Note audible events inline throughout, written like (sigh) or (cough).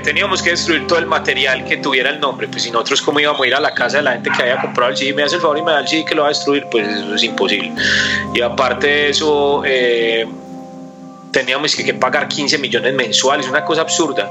teníamos que destruir todo el material que tuviera el nombre, pues si nosotros cómo íbamos a ir a la casa de la gente que había comprado el CD, me hace el favor y me da el CD que lo va a destruir, pues eso es imposible. Y aparte de eso, eh, teníamos que, que pagar 15 millones mensuales, una cosa absurda.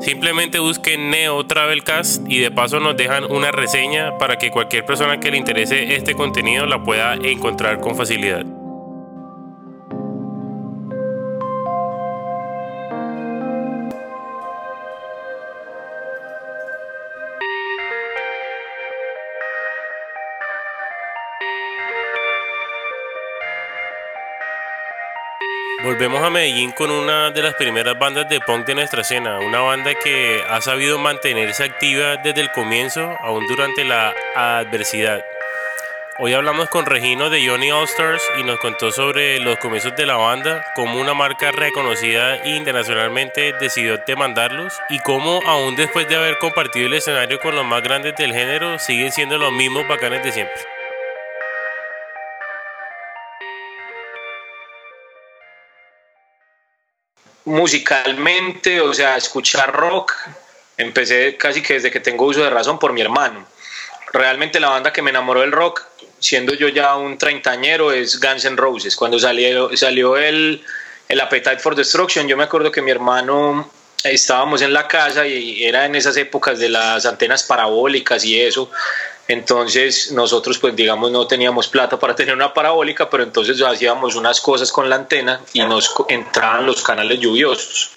Simplemente busquen Neo Travelcast y de paso nos dejan una reseña para que cualquier persona que le interese este contenido la pueda encontrar con facilidad. Volvemos a Medellín con una de las primeras bandas de punk de nuestra escena, una banda que ha sabido mantenerse activa desde el comienzo, aún durante la adversidad. Hoy hablamos con Regino de Johnny All Stars y nos contó sobre los comienzos de la banda, cómo una marca reconocida internacionalmente decidió demandarlos y cómo aún después de haber compartido el escenario con los más grandes del género siguen siendo los mismos bacanes de siempre. Musicalmente, o sea, escuchar rock, empecé casi que desde que tengo uso de razón por mi hermano. Realmente la banda que me enamoró del rock, siendo yo ya un treintañero, es Guns N' Roses. Cuando salió, salió el, el Appetite for Destruction, yo me acuerdo que mi hermano estábamos en la casa y era en esas épocas de las antenas parabólicas y eso. Entonces nosotros pues digamos no teníamos plata para (laughs) tener una parabólica, pero entonces hacíamos unas cosas con la antena y nos entraban los canales lluviosos.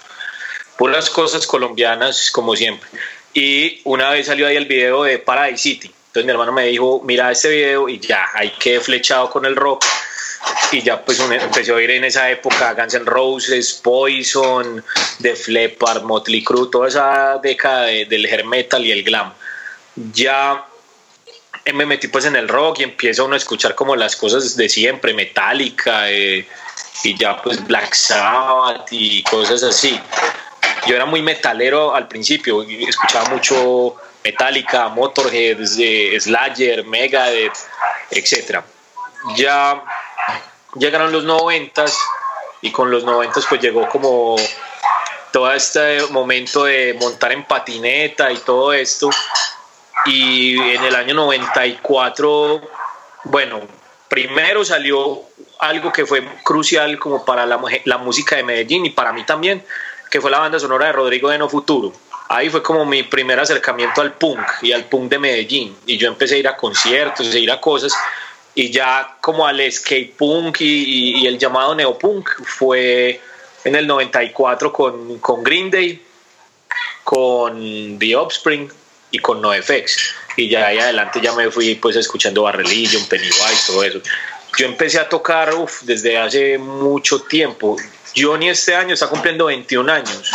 Puras cosas colombianas como siempre. Y una vez salió ahí el video de Paradise City. Entonces mi hermano me dijo, mira este video y ya, ahí quedé flechado con el rock. Y ya pues empecé a oír en esa época Guns N' Roses, Poison, The Leppard, Motley Crue, toda esa década del hair metal y el glam. Ya me metí pues en el rock y empiezo uno a escuchar como las cosas de siempre, Metallica eh, y ya pues Black Sabbath y cosas así. Yo era muy metalero al principio, escuchaba mucho Metallica, Motorhead, eh, Slayer, Megadeth, etc. Ya llegaron los noventas y con los noventas pues llegó como todo este momento de montar en patineta y todo esto y en el año 94, bueno, primero salió algo que fue crucial como para la, la, música de Medellín y para mí también, que fue la banda sonora de Rodrigo de No Futuro. Ahí fue como mi primer acercamiento al punk y al punk de Medellín. Y yo empecé a ir a conciertos, a ir a cosas. Y ya como al skate punk y, y el llamado neopunk fue en el 94 con, con Green Day, con The Offspring, y con NoFX. Y ya ahí adelante ya me fui pues escuchando Barrelillo, Pennywise, todo eso. Yo empecé a tocar desde hace mucho tiempo. Johnny este año está cumpliendo 21 años.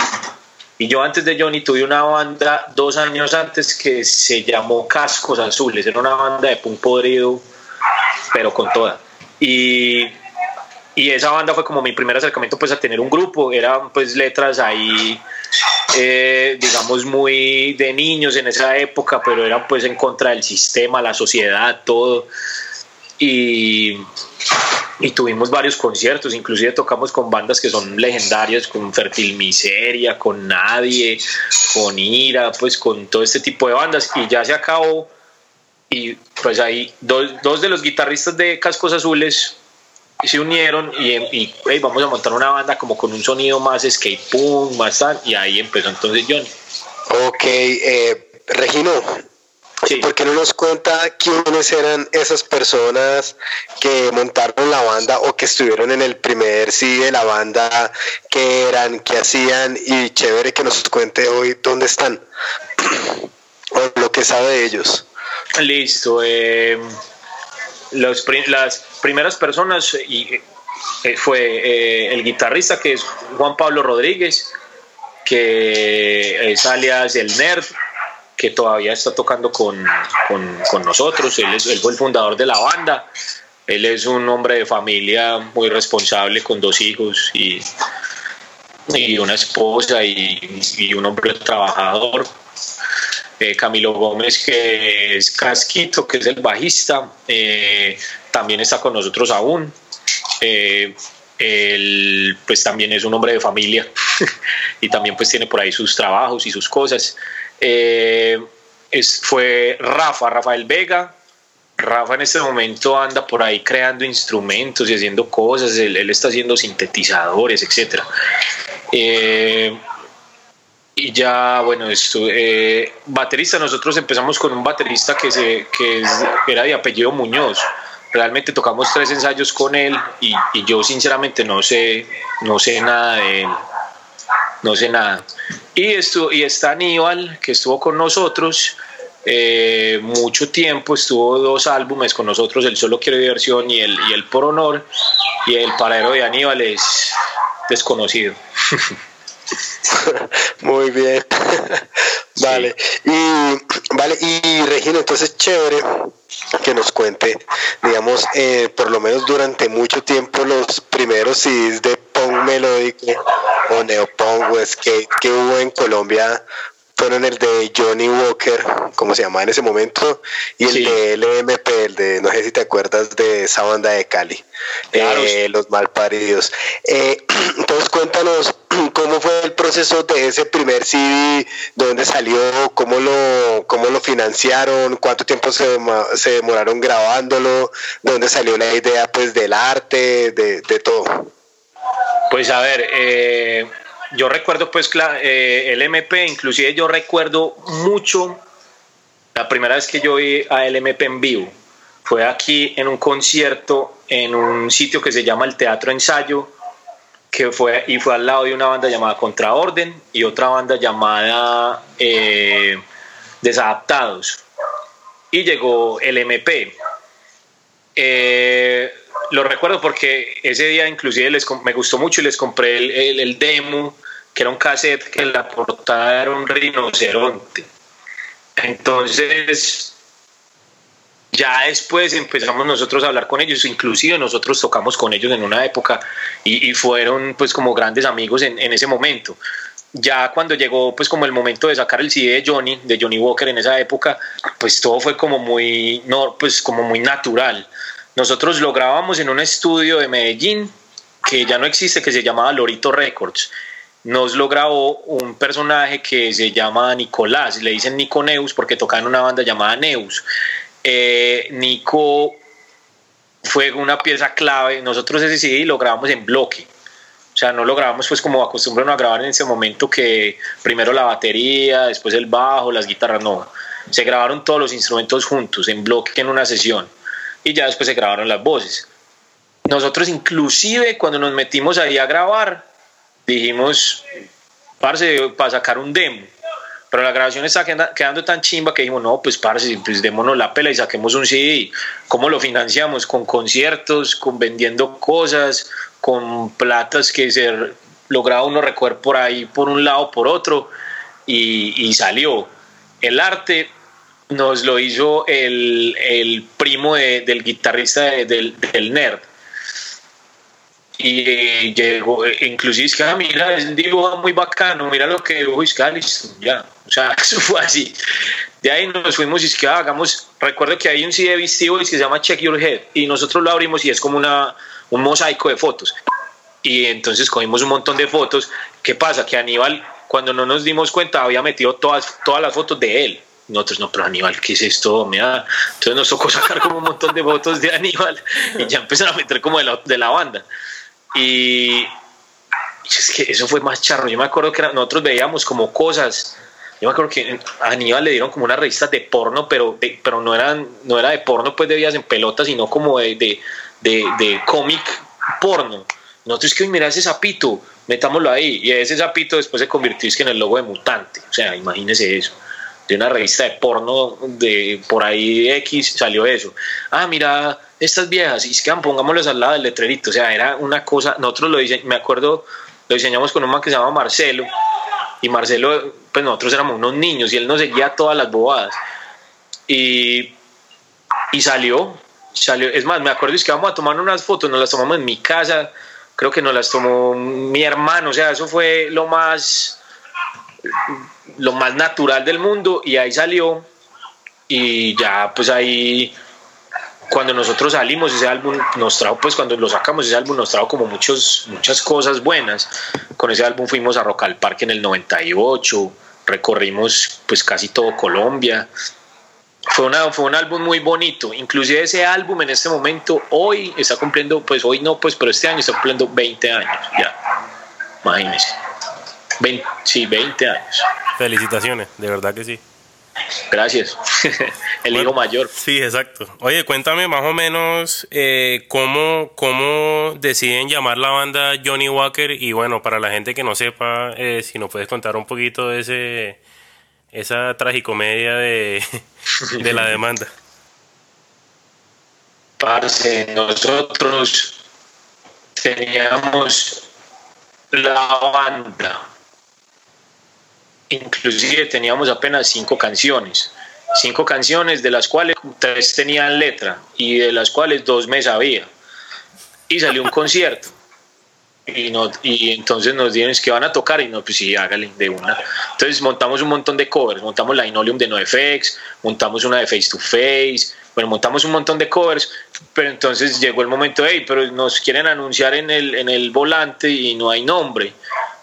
Y yo antes de Johnny tuve una banda dos años antes que se llamó Cascos Azules. Era una banda de punk podrido, pero con toda. Y, y esa banda fue como mi primer acercamiento pues a tener un grupo. Eran pues letras ahí eh, digamos, muy de niños en esa época, pero eran pues en contra del sistema, la sociedad, todo. Y, y tuvimos varios conciertos, inclusive tocamos con bandas que son legendarias, con Fertil Miseria, con Nadie, con Ira, pues con todo este tipo de bandas. Y ya se acabó. Y pues ahí dos, dos de los guitarristas de Cascos Azules se unieron y, vamos a montar una banda como con un sonido más skate punk, más tal, y ahí empezó entonces Johnny. Ok, eh, Regino, ¿por qué no nos cuenta quiénes eran esas personas que montaron la banda o que estuvieron en el primer sí de la banda, qué eran, qué hacían y chévere que nos cuente hoy dónde están (clears throat) o lo que sabe de ellos? Listo. Eh los, las primeras personas y, eh, fue eh, el guitarrista que es Juan Pablo Rodríguez, que es alias el Nerd, que todavía está tocando con, con, nosotros. Él, es, él fue el fundador de la banda. Él es un hombre de familia muy responsable con dos hijos y, y una esposa y, y un hombre trabajador. Eh, Camilo Gómez, que es Casquito, que es el bajista, eh, también está con nosotros aún. Eh, él pues también es un hombre de familia (laughs) y también pues tiene por ahí sus trabajos y sus cosas. es, fue Rafa, Rafael Vega. Rafa en este momento anda por ahí creando instrumentos y haciendo cosas, él, está haciendo sintetizadores, etc. Y ya, bueno, esto, eh, baterista, nosotros empezamos con un baterista que, se, que era de apellido Muñoz. Realmente tocamos tres ensayos con él y, yo sinceramente no sé, no sé nada de él. No sé nada. Y, esto, y está Aníbal, que estuvo con nosotros eh, mucho tiempo, estuvo dos álbumes con nosotros, El Solo Quiero Diversión y el, y el Por Honor. Y el paradero de Aníbal es desconocido. (laughs) (laughs) Muy bien. (laughs) vale. Y vale, y Regina, entonces chévere que nos cuente, digamos, eh, por lo menos durante mucho tiempo los primeros CDs de punk melódico o neopunk o skate que hubo en Colombia fueron el de Johnny Walker, como se llamaba en ese momento, y el de LMP, el de, no sé si te acuerdas de esa banda de Cali, eh, Los Malparidos. Eh, (clears throat) entonces cuéntanos (clears throat) cómo fue el proceso de ese primer CD, dónde salió, cómo lo, cómo lo financiaron, cuánto tiempo se, se demoraron grabándolo, dónde salió la idea pues del arte, de, de todo. Pues a ver, eh yo recuerdo pues eh, el MP, inclusive yo recuerdo mucho la primera vez que yo vi a LMP en vivo. Fue aquí en un concierto en un sitio que se llama el Teatro Ensayo, que fue, y fue al lado de una banda llamada Contraorden y otra banda llamada eh, Desadaptados. Y llegó el MP. Eh, lo recuerdo porque ese día inclusive les, me gustó mucho y les compré el, demo, que era un cassette que la portada era un rinoceronte. Entonces, ya después empezamos nosotros a hablar con ellos, inclusive nosotros tocamos con ellos en una época y, fueron pues como grandes amigos en, ese momento. Ya cuando llegó pues como el momento de sacar el CD de Johnny, de Johnny Walker en esa época, pues todo fue como muy, no, pues como muy natural nosotros lo grabamos en un estudio de Medellín que ya no existe, que se llamaba Lorito Records. Nos lo grabó un personaje que se llama Nicolás, le dicen Nico Neus porque tocaba en una banda llamada Neus. Eh, Nico fue una pieza clave. Nosotros ese CD lo grabamos en bloque. O sea, no lo grabamos pues como acostumbran a grabar en ese momento que primero la batería, después el bajo, las guitarras, no. Se grabaron todos los instrumentos juntos, en bloque, en una sesión y ya después se grabaron las voces. Nosotros inclusive cuando nos metimos ahí a grabar, dijimos, parce, para sacar un demo. Pero la grabación está quedando tan chimba que dijimos, no, pues parce, pues démonos la pela y saquemos un CD. ¿Cómo lo financiamos? Con conciertos, con vendiendo cosas, con platas que se lograba uno recoger por ahí, por un lado, por otro, y, y salió. El arte nos lo hizo el, el primo del guitarrista del, del, Nerd. Y eh, llegó, eh, inclusive es que, ah, mira, es un dibujo muy bacano, mira lo que dibujó Isca, ya. O sea, (laughs) eso fue así. De ahí nos fuimos y que hagamos, recuerdo que hay un CD de que se llama Check Your Head y nosotros lo abrimos y es como una, un mosaico de fotos. Y entonces cogimos un montón de fotos. ¿Qué pasa? Que Aníbal, cuando no nos dimos cuenta, había metido todas, todas las fotos de él nosotros no, pero Aníbal, ¿qué es esto? Mira. Entonces nos tocó (laughs) sacar como un montón de fotos de Aníbal y ya empezaron a meter como de la, de la banda. Y es que eso fue más charro. Yo me acuerdo que nosotros veíamos como cosas. Yo me acuerdo que a Aníbal le dieron como una revista de porno, pero, pero no, eran, no era de porno pues de vías en pelota, sino como de, de, de, de cómic porno. Nosotros que mira ese sapito, metámoslo ahí. Y ese sapito después se convirtió en el logo de mutante. O sea, imagínese eso de una revista de porno de por ahí X salió eso. Ah, mira, estas viejas, y es que pongámoslas al lado del letrerito. O sea, era una cosa, nosotros lo diseñamos, me acuerdo, lo diseñamos con un man que se llama Marcelo, y Marcelo, pues nosotros éramos unos niños y él nos seguía todas las bobadas. Y, y salió, salió, es más, me acuerdo es que vamos a tomar unas fotos, nos las tomamos en mi casa, creo que nos las tomó mi hermano, o sea, eso fue lo más, lo más natural del mundo y ahí salió y ya pues ahí cuando nosotros salimos ese álbum nos trajo pues cuando lo sacamos ese álbum nos trajo como muchos muchas cosas buenas. Con ese álbum fuimos a Rock al Parque en el 98 recorrimos pues casi todo Colombia. Fue, una, fue un álbum muy bonito. Inclusive ese álbum en este momento hoy está cumpliendo pues hoy no pues pero este año está cumpliendo 20 años ya. Imagínense. 20, sí 20 años. Felicitaciones de verdad que sí Gracias. (laughs) El hijo mayor. Sí, exacto. Oye, cuéntame más o menos eh, cómo, cómo deciden llamar la banda Johnny Walker y bueno, para la gente que no sepa, eh, si nos puedes contar un poquito de ese esa tragicomedia de, (laughs) de la demanda. Parce, nosotros teníamos la banda inclusive teníamos apenas cinco canciones, cinco canciones de las cuales tres tenían letra y de las cuales dos me sabía. Y salió un concierto. Y, no, y entonces nos dijeron que van a tocar y no, pues sí, hágale de una. Entonces montamos un montón de covers, montamos la Inolium de NoFX, montamos una de Face to Face, bueno, montamos un montón de covers, pero entonces llegó el momento, hey, pero nos quieren anunciar en el, en el volante y no hay nombre.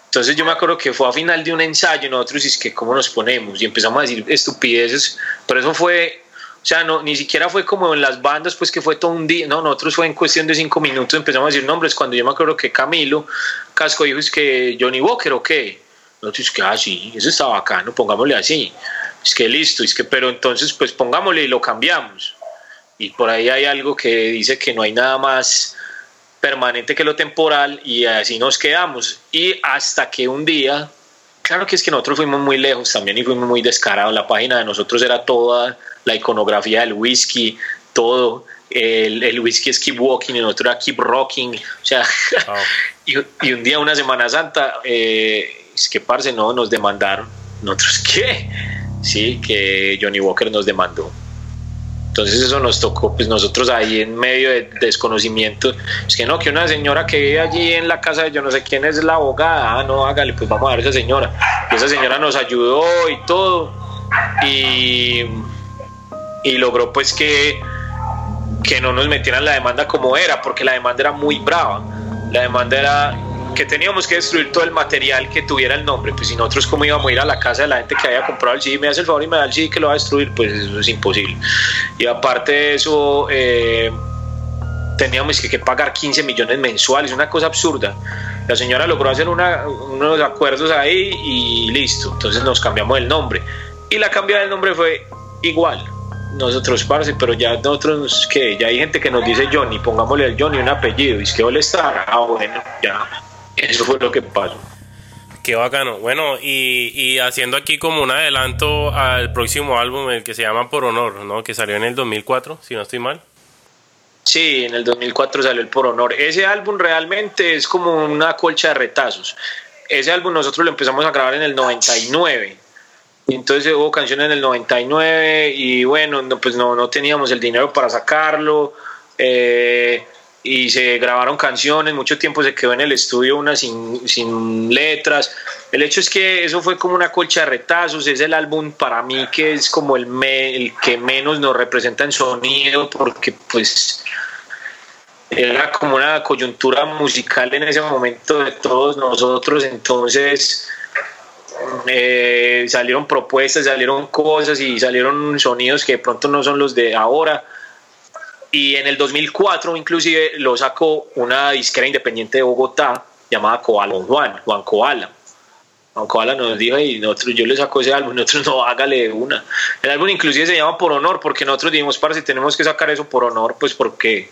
Entonces yo me acuerdo que fue a final de un ensayo, nosotros es que cómo nos ponemos y empezamos a decir estupideces, pero eso fue, o sea, no, ni siquiera fue como en las bandas, pues que fue todo un día, no, nosotros fue en cuestión de cinco minutos, empezamos a decir nombres, cuando yo me acuerdo que Camilo Casco dijo es que Johnny Walker o qué, nosotros que, ah, sí, eso está bacano, pongámosle así, es que listo, es que, pero entonces pues pongámosle y lo cambiamos. Y por ahí hay algo que dice que no hay nada más permanente que lo temporal y así nos quedamos. Y hasta que un día, claro que es que nosotros fuimos muy lejos también y fuimos muy descarados. La página de nosotros era toda la iconografía del whisky, todo. El, el whisky es Keep Walking y nosotros era Keep Rocking. O sea, (laughs) y, y, un día, una Semana Santa, eh, es que parce, no, nos demandaron. ¿Nosotros qué? Sí, que Johnny Walker nos demandó. Entonces eso nos tocó, pues nosotros ahí en medio de desconocimiento, es que no, que una señora que vive allí en la casa de yo no sé quién es la abogada, ah, no, hágale, pues vamos a ver a esa señora. Y esa señora nos ayudó y todo, y, y logró pues que, que no nos metieran la demanda como era, porque la demanda era muy brava. La demanda era que teníamos que destruir todo el material que tuviera el nombre, pues si nosotros como íbamos a ir a la casa de la gente que había comprado el CD, me hace el favor y me da el CD que lo va a destruir, pues eso es imposible. Y aparte de eso, eh, teníamos que, pagar 15 millones mensuales, una cosa absurda. La señora logró hacer unos acuerdos ahí y listo, entonces nos cambiamos el nombre. Y la cambia del nombre fue igual, nosotros, parce, pero ya nosotros, que ya hay gente que nos dice Johnny, pongámosle al Johnny un apellido, y es que le está, ah, bueno, ya. Eso fue lo que pasó. Qué bacano. Bueno, y, y, haciendo aquí como un adelanto al próximo álbum, el que se llama Por Honor, ¿no? Que salió en el 2004, si no estoy mal. Sí, en el 2004 salió el Por Honor. Ese álbum realmente es como una colcha de retazos. Ese álbum nosotros lo empezamos a grabar en el 99. Y entonces hubo canciones en el 99 y bueno, pues no, no teníamos el dinero para sacarlo. Eh, y se grabaron canciones, mucho tiempo se quedó en el estudio una sin, sin, letras. El hecho es que eso fue como una colcha de retazos, es el álbum para mí que es como el, el que menos nos representa en sonido porque pues era como una coyuntura musical en ese momento de todos nosotros, entonces eh, salieron propuestas, salieron cosas y salieron sonidos que de pronto no son los de ahora y en el 2004 inclusive lo sacó una disquera independiente de Bogotá llamada Koala Juan, Juan Koala. Juan Koala nos dijo, y nosotros, yo le saco ese álbum, (laughs) nosotros no, hágale una. El álbum inclusive se llama Por Honor, porque nosotros dijimos, para si tenemos que sacar eso por honor, pues porque,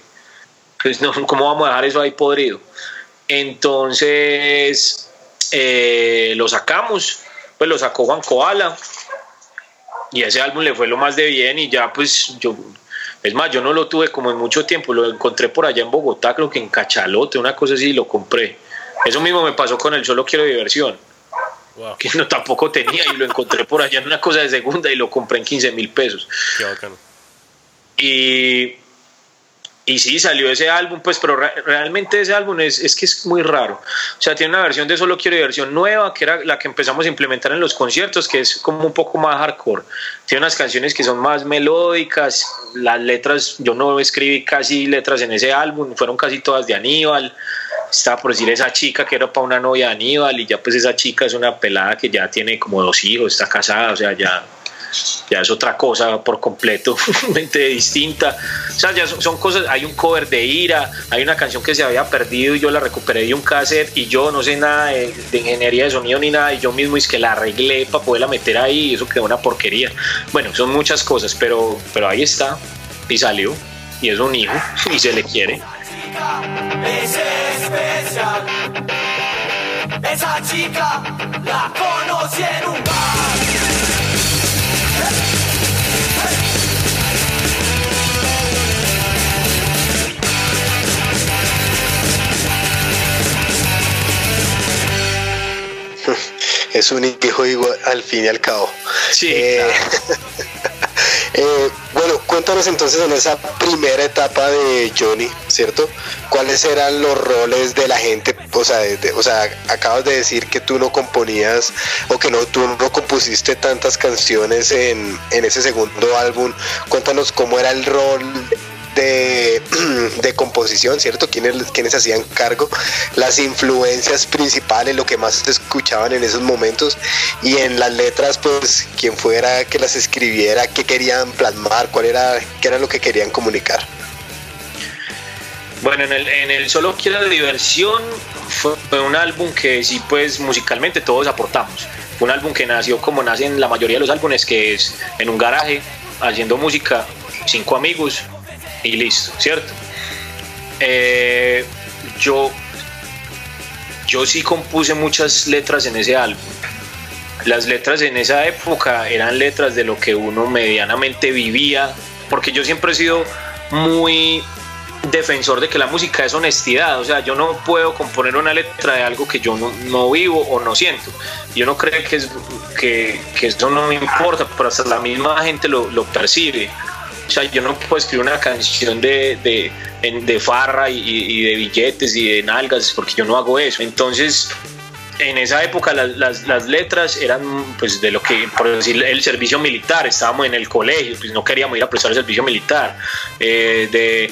pues no, (laughs) ¿cómo vamos a dejar eso ahí podrido? Entonces, eh, lo sacamos, pues lo sacó Juan Koala, y ese álbum le fue lo más de bien, y ya pues yo es más, yo no lo tuve como en mucho tiempo, lo encontré por allá en Bogotá, creo que en Cachalote, una cosa así, lo compré. Eso mismo me pasó con el Solo Quiero Diversión. que no tampoco tenía y lo encontré por allá en una cosa de segunda y lo compré en 15 mil pesos. Qué bacano. Y y sí, salió ese álbum, pues, pero realmente ese álbum es, es, que es muy raro. O sea, tiene una versión de Solo Quiero Diversión nueva, que era la que empezamos a implementar en los conciertos, que es como un poco más hardcore. Tiene unas canciones que son más melódicas, las letras, yo no escribí casi letras en ese álbum, fueron casi todas de Aníbal. Estaba por decir esa chica que era para una novia de Aníbal, y ya pues esa chica es una pelada que ya tiene como dos hijos, está casada, o sea, ya ya es otra cosa por completo, (laughs) distinta. O sea, ya son, cosas, hay un cover de Ira, hay una canción que se había perdido y yo la recuperé de un cassette y yo no sé nada de, ingeniería de sonido ni nada y yo mismo es que la arreglé para poderla meter ahí y eso quedó una porquería. Bueno, son muchas cosas, pero, pero ahí está y salió y es un hijo y se le quiere. Esa chica la conocí en un es un hijo igual al fin y al cabo. Sí. Eh, (laughs) eh, bueno, cuéntanos entonces en esa primera etapa de Johnny, ¿cierto? ¿Cuáles eran los roles de la gente? O sea, o sea, acabas de decir que tú no componías o que no tú no compusiste tantas canciones en, en ese segundo álbum. Cuéntanos cómo era el rol (clears throat) de, composición, ¿cierto? ¿Quiénes, quienes hacían cargo, las influencias principales, lo que más se escuchaban en esos momentos y en las letras, pues quién fuera que las escribiera, qué querían plasmar, cuál era, qué era lo que querían comunicar. Bueno, en el, en el Solo Quiero Diversión fue, un álbum que sí, pues musicalmente todos aportamos. Un álbum que nació como nacen la mayoría de los álbumes, que es en un garaje, haciendo música, cinco amigos, y listo, ¿cierto? Eh, yo, yo sí compuse muchas letras en ese álbum. Las letras en esa época eran letras de lo que uno medianamente vivía, porque yo siempre he sido muy defensor de que la música es honestidad, o sea, yo no puedo componer una letra de algo que yo no, vivo o no siento. Yo no creo que, es, que, eso no me importa, pero hasta la misma gente lo, lo percibe. O sea, yo no puedo escribir una canción de, de, de farra y, de billetes y de nalgas porque yo no hago eso. Entonces, en esa época las, las, letras eran pues de lo que, por decir, el servicio militar, estábamos en el colegio, pues no queríamos ir a prestar el servicio militar, eh, de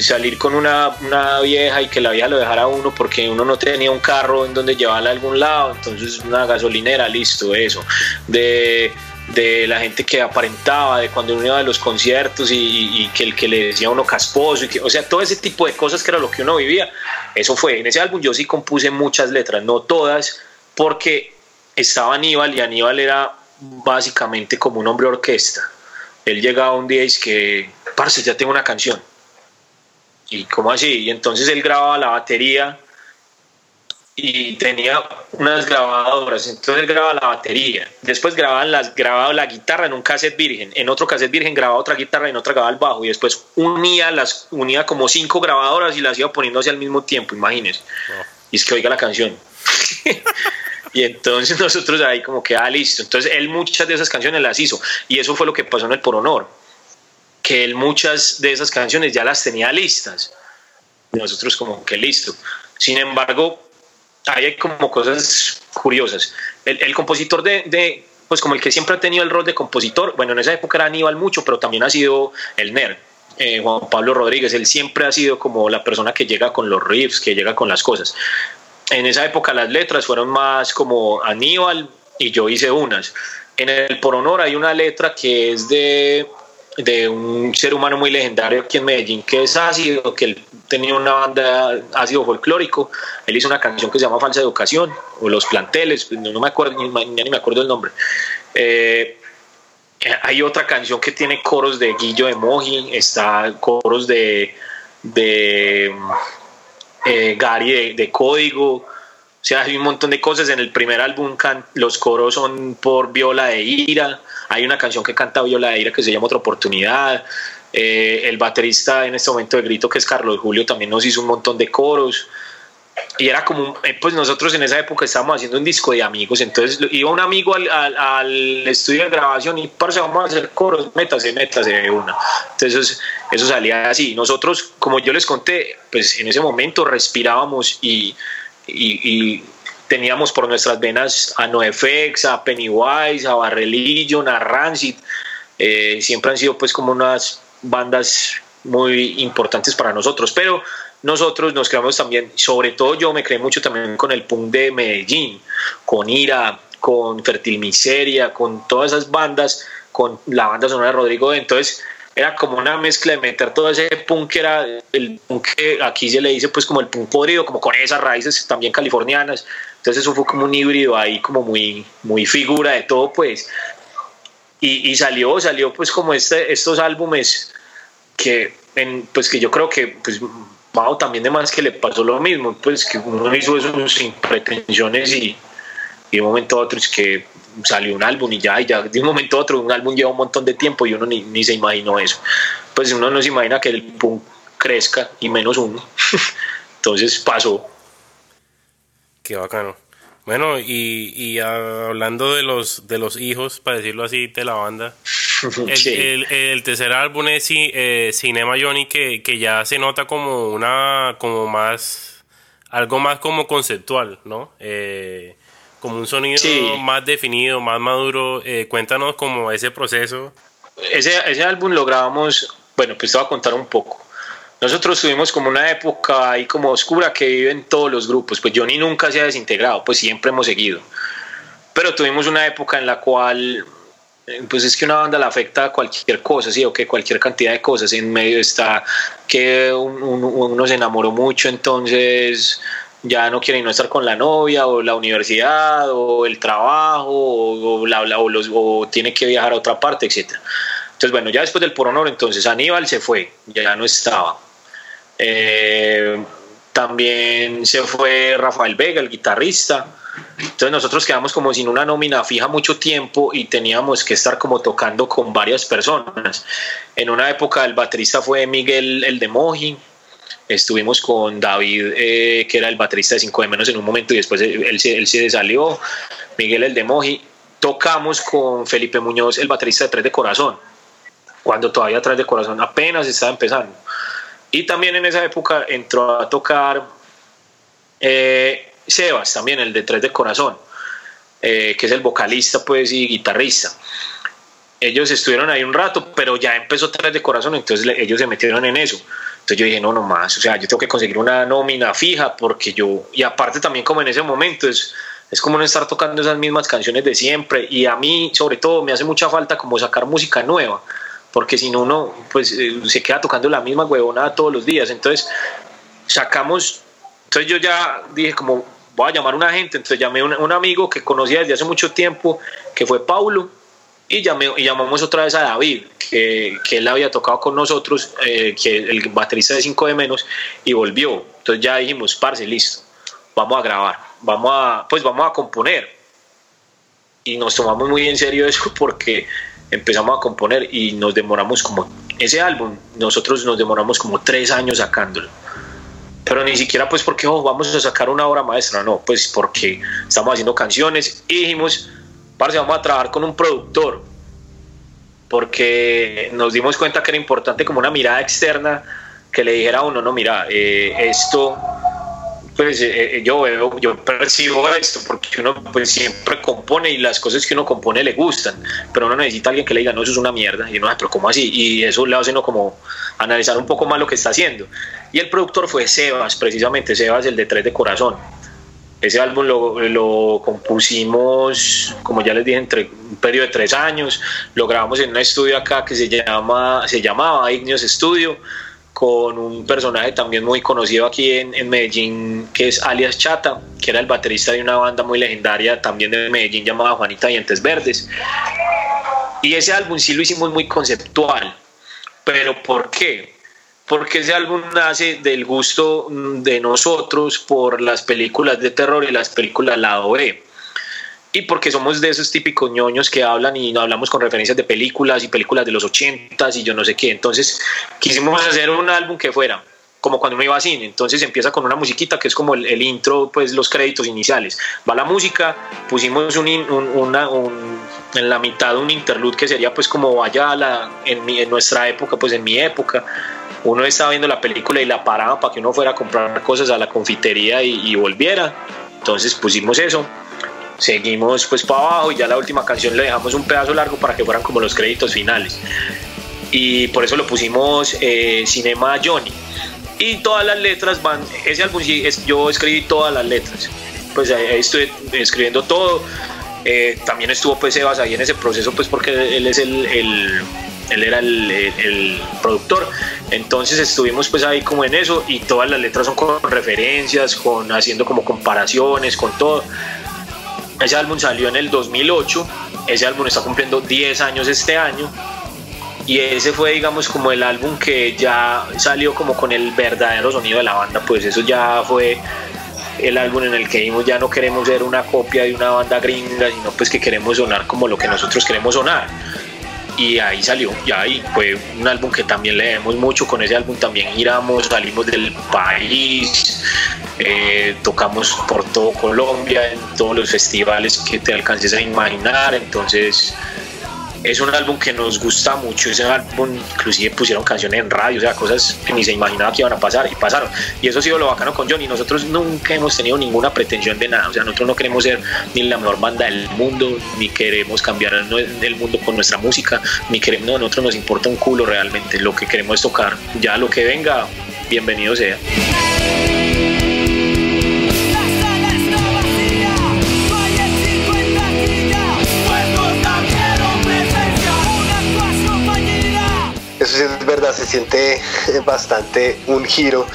salir con una, una, vieja y que la vieja lo dejara a uno porque uno no tenía un carro en donde llevarla a algún lado, entonces una gasolinera, listo, eso, de de la gente que aparentaba, de cuando uno iba a los conciertos y, que el que le decía uno casposo, y que, o sea, todo ese tipo de cosas que era lo que uno vivía, eso fue. En ese álbum yo sí compuse muchas letras, no todas, porque estaba Aníbal y Aníbal era básicamente como un hombre orquesta. Él llegaba un día y es que, parce, ya tengo una canción. ¿Y cómo así? Y entonces él grababa la batería y tenía unas grabadoras, entonces grababa la batería, después grababan las, grababa la guitarra en un cassette virgen, en otro cassette virgen grababa otra guitarra y en otra grababa el bajo y después unía las unía como cinco grabadoras y las iba poniendo al mismo tiempo, imagínense. Y es que oiga la canción. (laughs) y entonces (laughs) nosotros ahí como que, ah, listo. Entonces él muchas de esas canciones las hizo y eso fue lo que pasó en el Por Honor, que él muchas de esas canciones ya las tenía listas. Nosotros como que listo. Sin embargo, hay como cosas curiosas. El, compositor de, pues como el que siempre ha tenido el rol de compositor, bueno, en esa época era Aníbal mucho, pero también ha sido el NER, eh, Juan Pablo Rodríguez, él siempre ha sido como la persona que llega con los riffs, que llega con las cosas. En esa época las letras fueron más como Aníbal y yo hice unas. En el Por Honor hay una letra que es de de un ser humano muy legendario aquí en Medellín que es ácido, que él tenía una banda ácido folclórico, él hizo una canción que se llama Falsa Educación, o Los Planteles, no, me acuerdo, ni, ni me acuerdo el nombre. Eh, hay otra canción que tiene coros de Guillo de Moji, está coros de, de eh, Gary de, Código, o sea, hay un montón de cosas. En el primer álbum los coros son por Viola de Ira, hay una canción que canta Viola de Ira que se llama Otra Oportunidad. Eh, el baterista en este momento de grito, que es Carlos Julio, también nos hizo un montón de coros. y era como, eh, pues nosotros en esa época estábamos haciendo un disco de amigos, entonces iba un amigo al, al, estudio de grabación y parce, vamos a hacer coros, métase, métase de una. Entonces eso salía así. Nosotros, como yo les conté, pues en ese momento respirábamos y, y, teníamos por nuestras venas a NoFX, a Pennywise, a Barrelillo, a Rancid. Eh, siempre han sido pues como unas bandas muy importantes para nosotros, pero nosotros nos creamos también, sobre todo yo me creé mucho también con el punk de Medellín, con Ira, con Fertil Miseria, con todas esas bandas, con la banda sonora de Rodrigo. Entonces era como una mezcla de meter todo ese punk que era el punk que aquí se le dice pues como el punk podrido, como con esas raíces también californianas. Entonces eso fue como un híbrido ahí como muy, muy figura de todo pues. Y, y salió, salió pues como este, estos álbumes que, en, pues que yo creo que pues también de más que le pasó lo mismo, pues que uno hizo eso sin pretensiones y, de un momento a otro es que salió un álbum y ya, y ya de un momento a otro un álbum lleva un montón de tiempo y uno ni, ni se imaginó eso. Pues uno no se imagina que el punk crezca y menos uno. (laughs) Entonces pasó. Qué bacano. Bueno, y, y hablando de los, de los hijos, para decirlo así, de la banda, (laughs) el, tercer álbum es eh, Cinema Johnny, que, que, ya se nota como una, como más, algo más como conceptual, ¿no? Eh, como un sonido más definido, más maduro. Eh, cuéntanos como ese proceso. Ese, ese álbum lo grabamos, bueno, pues te voy a contar un poco. Nosotros tuvimos como una época ahí como oscura que vive en todos los grupos, pues Johnny nunca se ha desintegrado, pues siempre hemos seguido. Pero tuvimos una época en la cual eh, pues es que una banda le afecta a cualquier cosa, sí, o que cualquier cantidad de cosas. En medio está que uno se enamoró mucho, entonces ya no quiere no estar con la novia, o la universidad, o el trabajo, o, o, tiene que viajar a otra parte, etc. Entonces, bueno, ya después del por honor, entonces Aníbal se fue, ya no estaba. Eh, también se fue Rafael Vega, el guitarrista entonces nosotros quedamos como sin una nómina fija mucho tiempo y teníamos que estar como tocando con varias personas. En una época el baterista fue Miguel el de Moji, estuvimos con David, eh, que era el baterista de 5 de menos en un momento y después él, él, se salió, Miguel el de Moji. Tocamos con Felipe Muñoz, el baterista de Tres de Corazón, cuando todavía Tres de Corazón apenas estaba empezando. Y también en esa época entró a tocar eh, Sebas también, el de Tres de Corazón, eh, que es el vocalista pues y guitarrista. Ellos estuvieron ahí un rato, pero ya empezó Tres de Corazón, entonces ellos se metieron en eso. Entonces yo dije, no, no más, o sea, yo tengo que conseguir una nómina fija porque yo, y aparte también como en ese momento es, es como no estar tocando esas mismas canciones de siempre y a mí sobre todo me hace mucha falta como sacar música nueva porque si no uno pues eh, se queda tocando la misma huevona todos los días entonces sacamos entonces yo ya dije como voy a llamar a una gente, entonces llamé a un, amigo que conocía desde hace mucho tiempo, que fue Paulo, y, llamé, y llamamos otra vez a David, que, que él había tocado con nosotros, eh, que el baterista de 5 de menos, y volvió. Entonces ya dijimos, parce, listo, vamos a grabar, vamos a, pues vamos a componer. Y nos tomamos muy en serio eso porque empezamos a componer y nos demoramos como, ese álbum, nosotros nos demoramos como tres años sacándolo. Pero ni siquiera pues porque oh, vamos a sacar una obra maestra, no, pues porque estamos haciendo canciones y dijimos, parce, vamos a trabajar con un productor, porque nos dimos cuenta que era importante como una mirada externa que le dijera a uno, no, mira, eh, esto, pues eh, eh, yo veo, yo percibo esto, porque uno pues siempre compone y las cosas que uno compone le gustan, pero uno necesita a alguien que le diga, no, eso es una mierda, y uno, ah, pero ¿cómo así? Y eso le hace uno como analizar un poco más lo que está haciendo. Y el productor fue Sebas, precisamente, Sebas, el de Tres de Corazón. Ese álbum lo, compusimos, como ya les dije, entre un periodo de tres años. Lo grabamos en un estudio acá que se, llama, se llamaba Ignios Studio, con un personaje también muy conocido aquí en, Medellín, que es alias Chata, que era el baterista de una banda muy legendaria también de Medellín llamada Juanita Dientes Verdes. Y ese álbum sí lo hicimos muy conceptual. ¿Pero por qué? porque ese álbum nace del gusto de nosotros por las películas de terror y las películas lado B. Y porque somos de esos típicos ñoños que hablan y no hablamos con referencias de películas y películas de los ochentas y yo no sé qué. Entonces quisimos hacer un álbum que fuera como cuando uno iba a cine. Entonces empieza con una musiquita que es como el, intro, pues los créditos iniciales. Va la música, pusimos un, una, en la mitad un interlude que sería pues como vaya la, en, en nuestra época, pues en mi época. Uno estaba viendo la película y la paraba para que uno fuera a comprar cosas a la confitería y, y volviera. Entonces pusimos eso seguimos pues para abajo y ya la última canción le dejamos un pedazo largo para que fueran como los créditos finales. Y por eso lo pusimos eh, Cinema Johnny. Y todas las letras van, ese álbum yo escribí todas las letras, pues ahí, estoy escribiendo todo, eh, también estuvo pues Sebas ahí en ese proceso pues porque él es el, el él era el, el, productor, entonces estuvimos pues ahí como en eso y todas las letras son con referencias, con haciendo como comparaciones, con todo. Ese álbum salió en el 2008, ese álbum está cumpliendo 10 años este año y ese fue digamos como el álbum que ya salió como con el verdadero sonido de la banda pues eso ya fue el álbum en el que dijimos ya no queremos ser una copia de una banda gringa sino pues que queremos sonar como lo que nosotros queremos sonar y ahí salió, ya ahí fue un álbum que también leemos mucho, con ese álbum también giramos, salimos del país, eh, tocamos por todo Colombia, en todos los festivales que te alcances a imaginar, entonces es un álbum que nos gusta mucho, ese álbum inclusive pusieron canciones en radio, o sea, cosas que ni se imaginaba que iban a pasar y pasaron. Y eso ha sido lo bacano con Johnny, nosotros nunca hemos tenido ninguna pretensión de nada, o sea, nosotros no queremos ser ni la mejor banda del mundo, ni queremos cambiar el mundo con nuestra música, ni queremos, no, a nosotros nos importa un culo realmente, lo que queremos es tocar, ya lo que venga, bienvenido sea. Es verdad, se siente bastante un giro.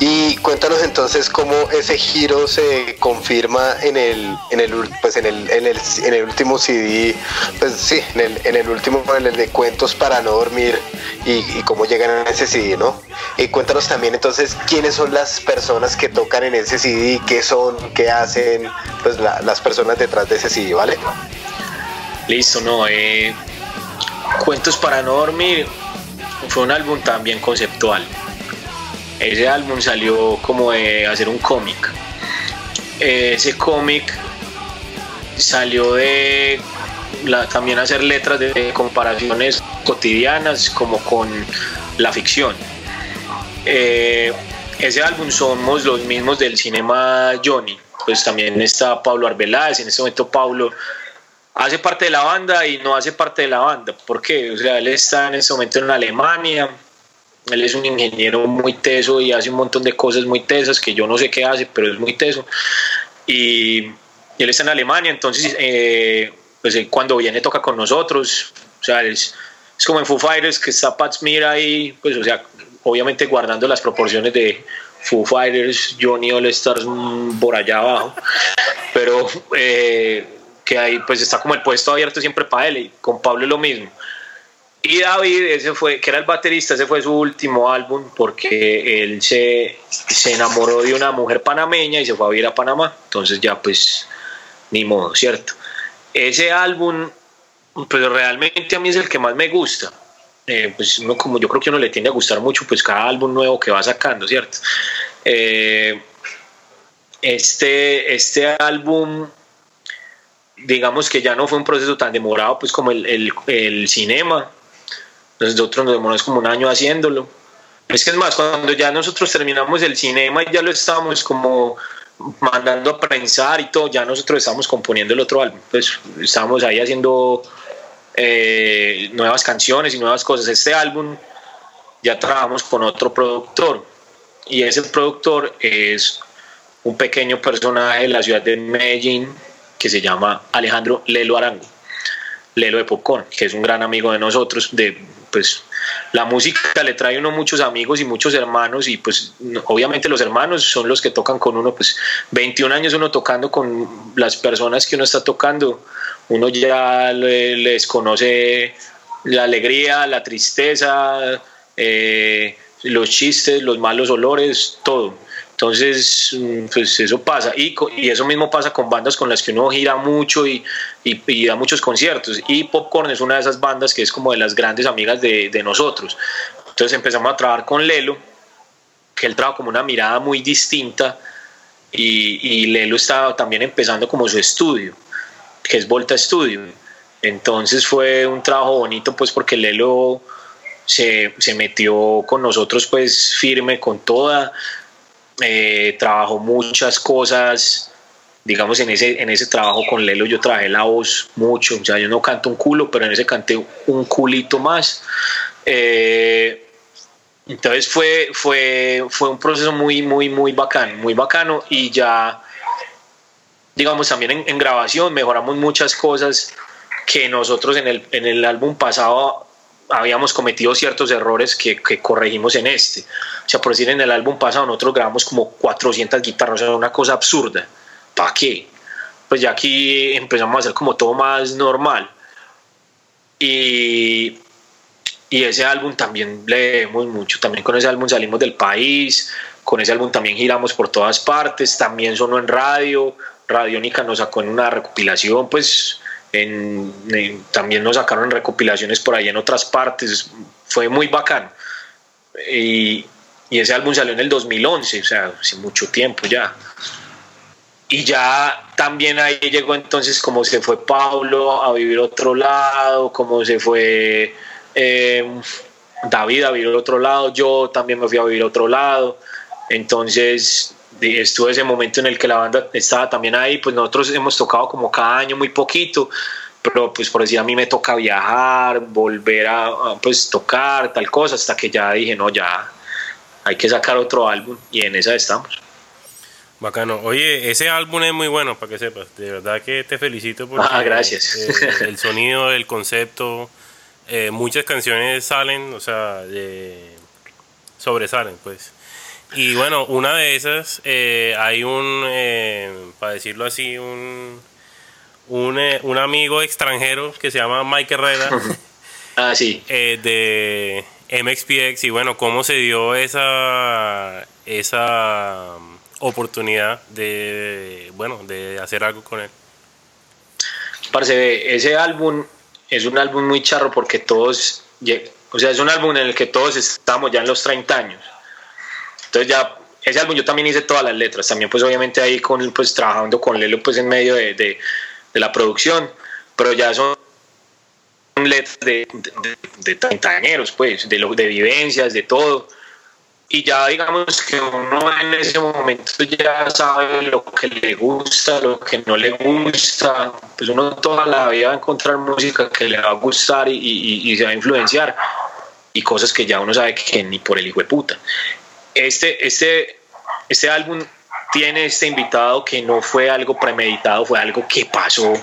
Y cuéntanos entonces cómo ese giro se confirma en el, en el, pues en el, en el, en el último CD, pues sí, en el, en el último, en el de cuentos para no dormir y, cómo llegan a ese CD, ¿no? Y cuéntanos también entonces quiénes son las personas que tocan en ese CD, qué son, qué hacen, pues las personas detrás de ese CD, ¿vale? Listo, no, eh, Cuentos para no dormir fue un álbum también conceptual. Ese álbum salió como de hacer un cómic. Ese cómic salió de también hacer letras de comparaciones cotidianas como con la ficción. Eh, ese álbum somos los mismos del cinema Johnny. Pues también está Pablo Arbeláez, en este momento Pablo hace parte de la banda y no hace parte de la banda. ¿Por qué? O sea, él está en este momento en Alemania, él es un ingeniero muy teso y hace un montón de cosas muy tesas que yo no sé qué hace, pero es muy teso. Y, él está en Alemania, entonces eh, pues cuando viene toca con nosotros, o sea, es, es como en Foo Fighters que está Pat Smear ahí, pues o sea, obviamente guardando las proporciones de Foo Fighters, Johnny All Stars mm, por allá abajo, pero... Eh, que ahí pues está como el puesto abierto siempre para él y con Pablo lo mismo. Y David, ese fue, que era el baterista, ese fue su último álbum porque él se, se enamoró de una mujer panameña y se fue a vivir a Panamá. Entonces ya pues ni modo, ¿cierto? Ese álbum, pues realmente a mí es el que más me gusta. Eh, pues uno como yo creo que uno le tiende a gustar mucho pues cada álbum nuevo que va sacando, ¿cierto? Eh, este, este álbum digamos que ya no fue un proceso tan demorado pues como el, el, el cinema. Nosotros nos demoramos como un año haciéndolo. Es que es más, cuando ya nosotros terminamos el cinema y ya lo estábamos como mandando a prensar y todo, ya nosotros estábamos componiendo el otro álbum. Pues estábamos ahí haciendo eh, nuevas canciones y nuevas cosas. Este álbum ya trabajamos con otro productor y ese productor es un pequeño personaje de la ciudad de Medellín que se llama Alejandro Lelo Arango, Lelo de Popcorn, que es un gran amigo de nosotros, de pues la música le trae uno muchos amigos y muchos hermanos y pues obviamente los hermanos son los que tocan con uno, pues 21 años uno tocando con las personas que uno está tocando, uno ya les conoce la alegría, la tristeza, eh, los chistes, los malos olores, todo. Entonces, mm, pues eso pasa. Y, y, eso mismo pasa con bandas con las que uno gira mucho y, y, da muchos conciertos. Y Popcorn es una de esas bandas que es como de las grandes amigas de, de nosotros. Entonces empezamos a trabajar con Lelo que él trajo como una mirada muy distinta y, Lelo estaba también empezando como su estudio, que es Volta Studio. Entonces fue un trabajo bonito pues porque Lelo se, se metió con nosotros pues firme con toda, eh, trabajó muchas cosas, digamos en ese, en ese trabajo con Lelo yo trabajé la voz mucho, o sea yo no canto un culo, pero en ese canté un culito más. Eh, entonces fue, fue, fue un proceso muy, muy, muy bacano, muy bacano y ya, digamos, también en, grabación mejoramos muchas cosas que nosotros en el, en el álbum pasado habíamos cometido ciertos errores que, que, corregimos en este. O sea, por decir, en el álbum pasado nosotros grabamos como 400 guitarras, o sea, una cosa absurda. ¿Para qué? Pues ya aquí empezamos a hacer como todo más normal. Y y ese álbum también leemos mucho, también con ese álbum salimos del país, con ese álbum también giramos por todas partes, también sonó en radio, Radiónica nos sacó en una recopilación, pues en, también nos sacaron en recopilaciones por ahí en otras partes, fue muy bacán. Y, y ese álbum salió en el 2011, o sea, hace mucho tiempo ya. Y ya también ahí llegó entonces como se fue Pablo a vivir otro lado, como se fue eh, David a vivir otro lado, yo también me fui a vivir otro lado. Entonces estuve ese momento en el que la banda estaba también ahí, pues nosotros hemos tocado como cada año muy poquito, pero pues por decir a mí me toca viajar, volver a, pues tocar tal cosa, hasta que ya dije, no, ya hay que sacar otro álbum y en esa estamos. Bacano. Oye, ese álbum es muy bueno, para que sepas. De verdad que te felicito por ah, gracias. Eh, el (laughs) sonido, el concepto, eh, muchas canciones salen, o sea, sobresalen, pues. Y bueno, una de esas, eh, hay un, eh, para decirlo así, un, un, amigo extranjero que se llama Mike Herrera. (laughs) ah, sí. de MXPX y bueno, cómo se dio esa, esa oportunidad de, bueno, de hacer algo con él. Parce, ese álbum es un álbum muy charro porque todos, o sea, es un álbum en el que todos estamos ya en los 30 años. Entonces ya, ese álbum yo también hice todas las letras, también pues obviamente ahí con, pues trabajando con Lelo pues en medio de, de, la producción, pero ya son letras de, de, de treintañeros pues, de, lo, de vivencias, de todo. Y ya digamos que uno en ese momento ya sabe lo que le gusta, lo que no le gusta, pues uno toda la vida va a encontrar música que le va a gustar y, se va a influenciar. Y cosas que ya uno sabe que ni por el hijo de puta. Este, este, este álbum tiene este invitado que no fue algo premeditado, fue algo que pasó.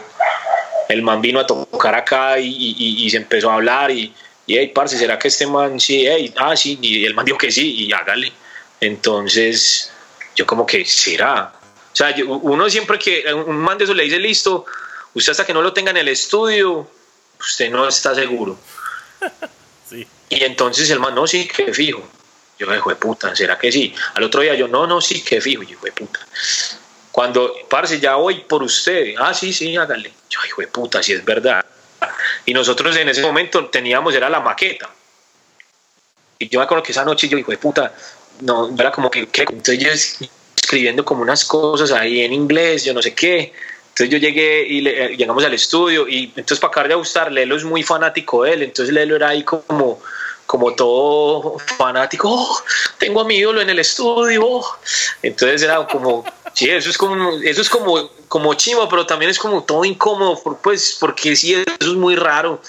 El man vino a tocar acá y se empezó a hablar y y hey, parce, ¿será que este man sí? Hey, ah, sí, y el man dijo que sí, y hágale. Entonces, yo como que, ¿será? O sea, uno siempre que un man de eso le dice, listo, usted hasta que no lo tenga en el estudio, usted no está seguro. (laughs) sí. Y entonces el man, no, sí, que fijo. Yo, hijo de puta, ¿será que sí? Al otro día yo, no, no, sí, que fijo, hijo de puta. Cuando, parce, ya voy por usted. Ah, sí, sí, hágale. Yo, hijo de puta, si es verdad. Y nosotros en ese momento teníamos, era la maqueta. Y yo me acuerdo que esa noche yo, hijo de puta, no, era como que, que entonces yo escribiendo como unas cosas ahí en inglés, yo no sé qué. Entonces yo llegué y le, eh, llegamos al estudio y entonces para acabar de gustar, Lelo es muy fanático de él, entonces Lelo era ahí como, como todo fanático, oh, tengo a mi ídolo en el estudio, oh". entonces era como, sí, eso es como, eso es como como chimo, pero también es como todo incómodo, pues, porque sí, eso es muy raro.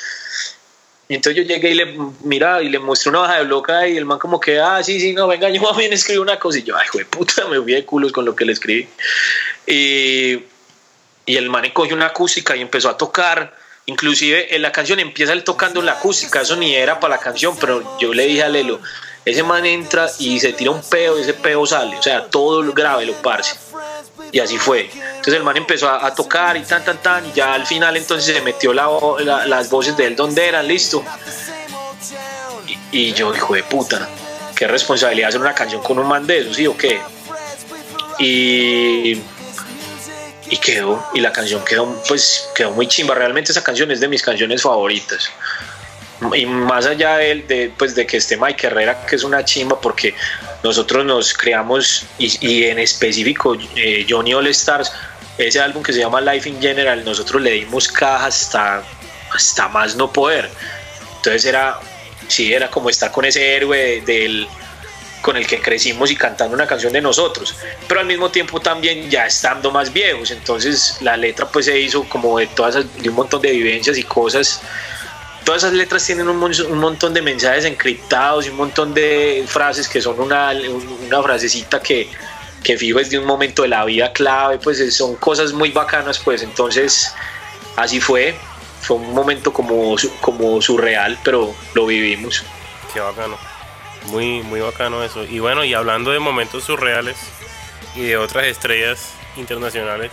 Entonces yo llegué y le, mira, y le mostré una baja de bloca y el man como que, ah, sí, sí, no, venga, yo también escribí una cosa. Y yo, ay, de puta, me fui de culos con lo que le escribí. Y, y el man cogió una acústica y empezó a tocar. Inclusive en la canción empieza él tocando la acústica, eso ni era para la canción, pero yo le dije a Lelo, ese man entra y se tira un peo y ese peo sale, o sea, todo grave lo parce. Y así fue. Entonces el man empezó a, tocar y tan, tan, tan, y ya al final entonces se metió las voces de él donde eran, listo. Y, yo, hijo de puta, qué responsabilidad hacer una canción con un man de eso, ¿sí o qué? Y, y quedó, y la canción quedó, pues, quedó muy chimba. Realmente esa canción es de mis canciones favoritas. y más allá de, de, pues de que esté Mike Herrera, que es una chimba, porque nosotros nos creamos, y, en específico eh, Johnny All Stars, ese álbum que se llama Life in General, nosotros le dimos caja hasta, hasta más no poder. Entonces era, sí, era como estar con ese héroe del con el que crecimos y cantando una canción de nosotros, pero al mismo tiempo también ya estando más viejos, entonces la letra pues se hizo como de todas de un montón de vivencias y cosas. Todas esas letras tienen un, un, montón de mensajes encriptados y un montón de frases que son una, una frasecita que, que fijo es de un momento de la vida clave, pues son cosas muy bacanas, pues. Entonces así fue, fue un momento como, como surreal, pero lo vivimos. Qué bacano, muy, muy bacano eso. Y bueno, y hablando de momentos surreales y de otras estrellas internacionales,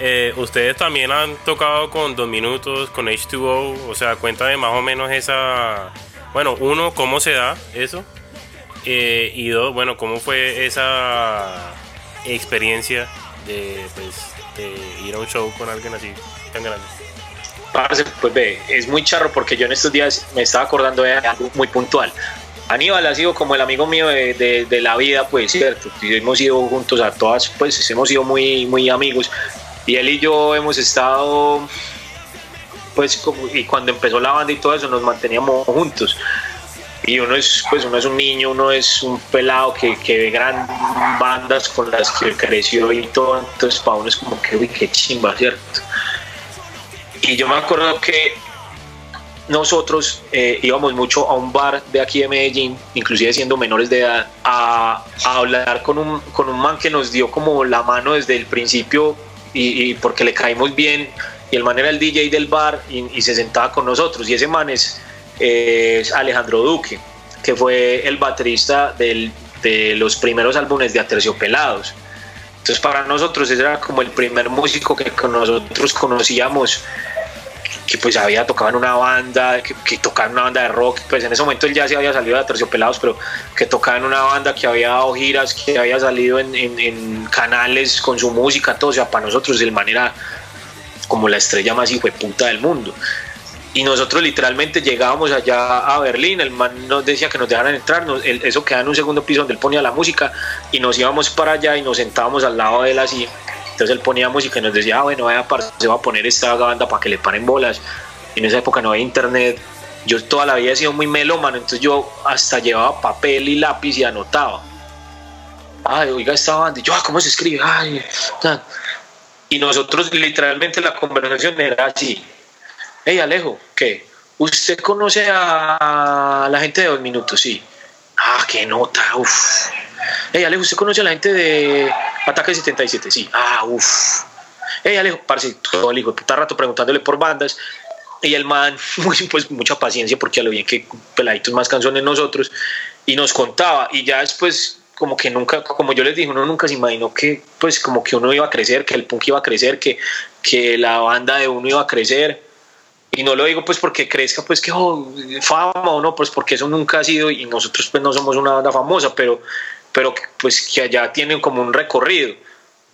eh, ustedes también han tocado con Dos Minutos, con H2O, o sea, cuéntame más o menos esa... Bueno, uno, ¿cómo se da eso? Eh, y dos, bueno, ¿cómo fue esa experiencia de, pues, de ir a un show con alguien así tan grande? pues ve, es muy charro porque yo en estos días me estaba acordando de algo muy puntual. Aníbal ha sido como el amigo mío de, de, la vida, pues cierto, hemos ido juntos a todas, pues hemos sido muy, muy amigos, y él y yo hemos estado, pues, como, y cuando empezó la banda y todo eso, nos manteníamos juntos. Y uno es, pues, uno es un niño, uno es un pelado que, que ve grandes bandas con las que creció y todo, entonces para uno es como que, uy, qué chimba, ¿cierto? Y yo me acuerdo que nosotros eh, íbamos mucho a un bar de aquí de Medellín, inclusive siendo menores de edad, a, a hablar con un, con un man que nos dio como la mano desde el principio y, porque le caímos bien y el man era el DJ del bar y, se sentaba con nosotros. Y ese man es, Alejandro Duque que fue el baterista del, de los primeros álbumes de Aterciopelados. Entonces para nosotros ese era como el primer músico que nosotros conocíamos que pues había tocado en una banda, que, tocaba en una banda de rock, pues en ese momento él ya se había salido de Terciopelados, pero que tocaba en una banda que había dado giras, que había salido en, en, canales con su música, todo, o sea, para nosotros el man era como la estrella más hijo de puta del mundo. Y nosotros literalmente llegábamos allá a Berlín, el man nos decía que nos dejaran entrar, eso queda en un segundo piso donde él ponía la música, y nos íbamos para allá y nos sentábamos al lado de él así entonces él ponía música y nos decía, ah, bueno, vaya, se va a poner esta banda para que le paren bolas. En esa época no había internet. Yo toda la vida he sido muy melómano, entonces yo hasta llevaba papel y lápiz y anotaba. Ay, oiga esta banda. Yo, ah, ¿cómo se escribe? Ay, y nosotros literalmente la conversación era así. Hey Alejo, ¿qué? ¿Usted conoce a la gente de dos minutos? Sí. Ah, qué nota, uff. Hey Alejo, ¿usted conoce a la gente de Ataque 77? Sí. Ah, uff. Hey Alejo, parce, todo el hijo de puta rato preguntándole por bandas. Y el man, (laughs) pues mucha paciencia porque a lo bien que peladitos más canciones nosotros. Y nos contaba. Y ya después, como que nunca, como yo les dije, uno nunca se imaginó que, pues como que uno iba a crecer, que el punk iba a crecer, que, que la banda de uno iba a crecer y no lo digo pues porque crezca pues que oh, fama o no, pues porque eso nunca ha sido y nosotros pues no somos una banda famosa, pero, pero pues que allá tienen como un recorrido.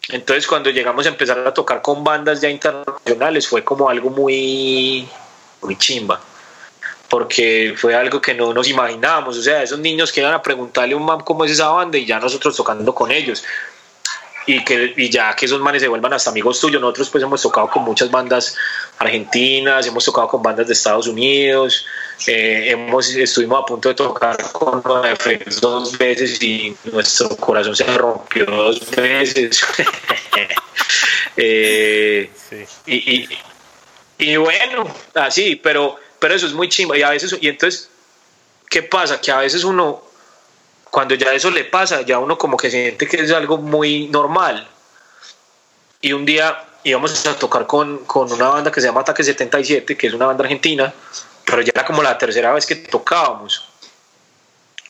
Entonces cuando llegamos a empezar a tocar con bandas ya internacionales fue como algo muy, muy chimba, porque fue algo que no nos imaginábamos, o sea, esos niños que iban a preguntarle a un man cómo es esa banda y ya nosotros tocando con ellos y que y ya que esos manes se vuelvan hasta amigos tuyos. Nosotros pues hemos tocado con muchas bandas argentinas, hemos tocado con bandas de Estados Unidos, eh, hemos, estuvimos a punto de tocar con NoFX dos veces y nuestro corazón se rompió dos veces. (laughs) Eh, y, y, y, bueno, así, pero, pero eso es muy chimba. Y a veces, y entonces, ¿qué pasa? Que a veces uno cuando ya eso le pasa, ya uno como que siente que es algo muy normal. Y un día íbamos a tocar con, con una banda que se llama Ataque 77, que es una banda argentina, pero ya era como la tercera vez que tocábamos.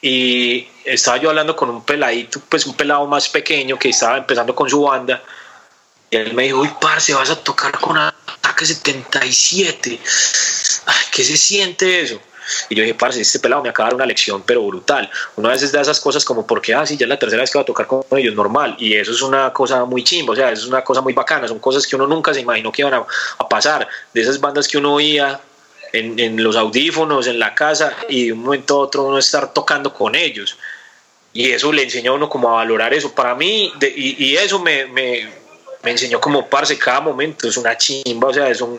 Y estaba yo hablando con un peladito, pues un pelado más pequeño que estaba empezando con su banda. Y él me dijo, uy, parce, vas a tocar con Ataque 77. Ay, ¿Qué se siente eso? Y yo dije, parce, este pelado me acaba de dar una lección, pero brutal. Una vez da esas cosas como, porque, ah, sí, ya es la tercera vez que va a tocar con ellos, normal. Y eso es una cosa muy chimba, o sea, es una cosa muy bacana. Son cosas que uno nunca se imaginó que iban a, pasar. De esas bandas que uno oía en, los audífonos, en la casa, y de un momento a otro uno estar tocando con ellos. Y eso le enseñó a uno como a valorar eso. Para mí, y, eso me, me, me, enseñó como parce cada momento, es una chimba, o sea, es un...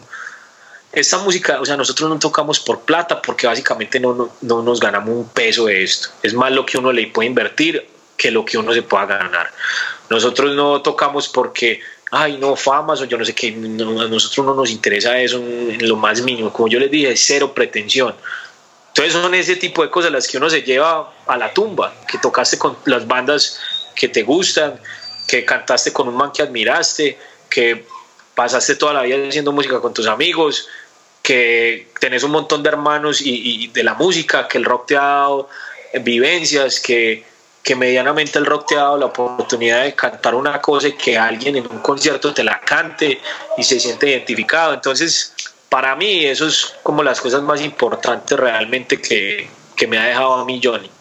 Esta música, o sea, nosotros no tocamos por plata porque básicamente no, no, no nos ganamos un peso de esto. Es más lo que uno le puede invertir que lo que uno se pueda ganar. Nosotros no tocamos porque ay, no, famas o yo no sé qué, a nosotros no nos interesa eso en, lo más mínimo, como yo les dije, cero pretensión. Entonces son ese tipo de cosas las que uno se lleva a la tumba, que tocaste con las bandas que te gustan, que cantaste con un man que admiraste, que pasaste toda la vida haciendo música con tus amigos, que tenés un montón de hermanos y de la música, que el rock te ha dado vivencias, que que medianamente el rock te ha dado la oportunidad de cantar una cosa y que alguien en un concierto te la cante y se siente identificado. Entonces, para mí eso es como las cosas más importantes realmente que, me ha dejado a mí Johnny.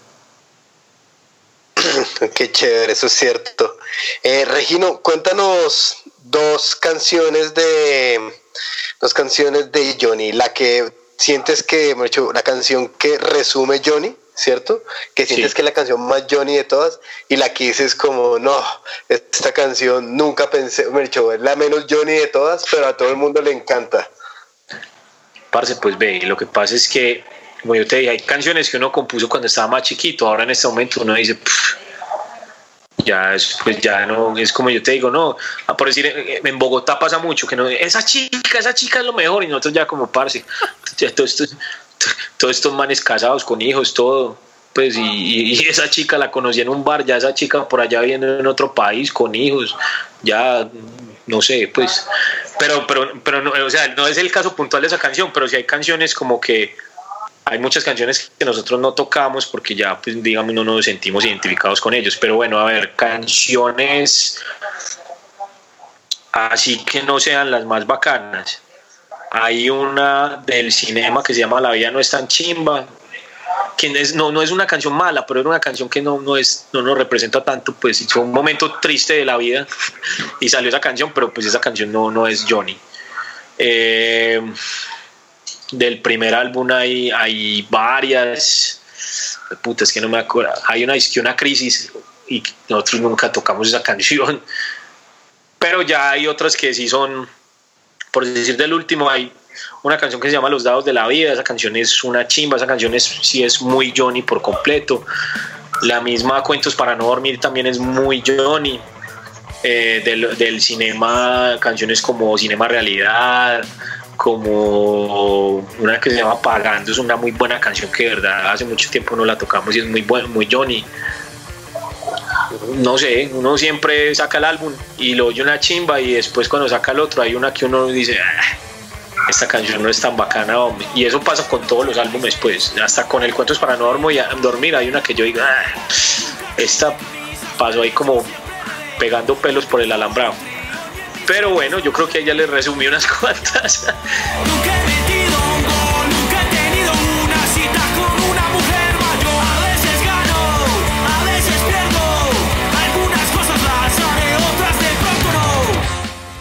(clears throat) Qué chévere, eso es cierto. Eh, Regino, cuéntanos dos canciones de dos canciones de Johnny, la que sientes que, la canción que resume Johnny ¿cierto? Que sientes que es la canción más Johnny de todas y la que dices como, no, esta canción nunca pensé, me dicho, es la menos Johnny de todas, pero a todo el mundo le encanta. Parce, pues ve, lo que pasa es que, como yo te dije, hay canciones que uno compuso cuando estaba más chiquito, ahora en este momento uno dice, ya es, pues ya no, es como yo te digo, no, ah, por decir, en Bogotá pasa mucho, que no, esa chica, esa chica es lo mejor, y nosotros ya como parce, (laughs) ya todo esto todos estos manes casados con hijos, todo. Pues, y, esa chica la conocí en un bar, ya esa chica por allá viene en otro país con hijos, ya no sé, pues, pero, pero, pero no, o sea, no es el caso puntual de esa canción, pero sí hay canciones como que hay muchas canciones que nosotros no tocamos porque ya, pues, digamos, no nos sentimos identificados con ellos, pero bueno, a ver, canciones así que no sean las más bacanas. Hay una del cinema que se llama La vida no es tan chimba, que no, no es una canción mala, pero era una canción que no, no, es, no nos representa tanto, pues fue un momento triste de la vida (laughs) y salió esa canción, pero pues esa canción no, no es Johnny. Eh, del primer álbum hay, hay varias, puta, es que no me acuerdo, hay una, una crisis y nosotros nunca tocamos esa (laughs) canción, pero ya hay otras que sí son por decir del último, hay una canción que se llama Los Dados de la Vida, esa canción es una chimba, esa canción es, sí es muy Johnny por completo. La misma Cuentos para no dormir también es muy Johnny. Eh, del, del, cinema, canciones como Cinema Realidad, como una que se llama Pagando, es una muy buena canción que de verdad hace mucho tiempo no la tocamos y es muy, buen, muy Johnny no sé, uno siempre saca el álbum y lo oye una chimba y después cuando saca el otro hay una que uno dice, ah, esta canción no es tan bacana. Y eso pasa con todos los álbumes, pues, hasta con el Cuentos para no dormir hay una que yo digo, ah, esta pasó ahí como pegando pelos por el alambrado. Pero bueno, yo creo que ella le resumí unas cuantas.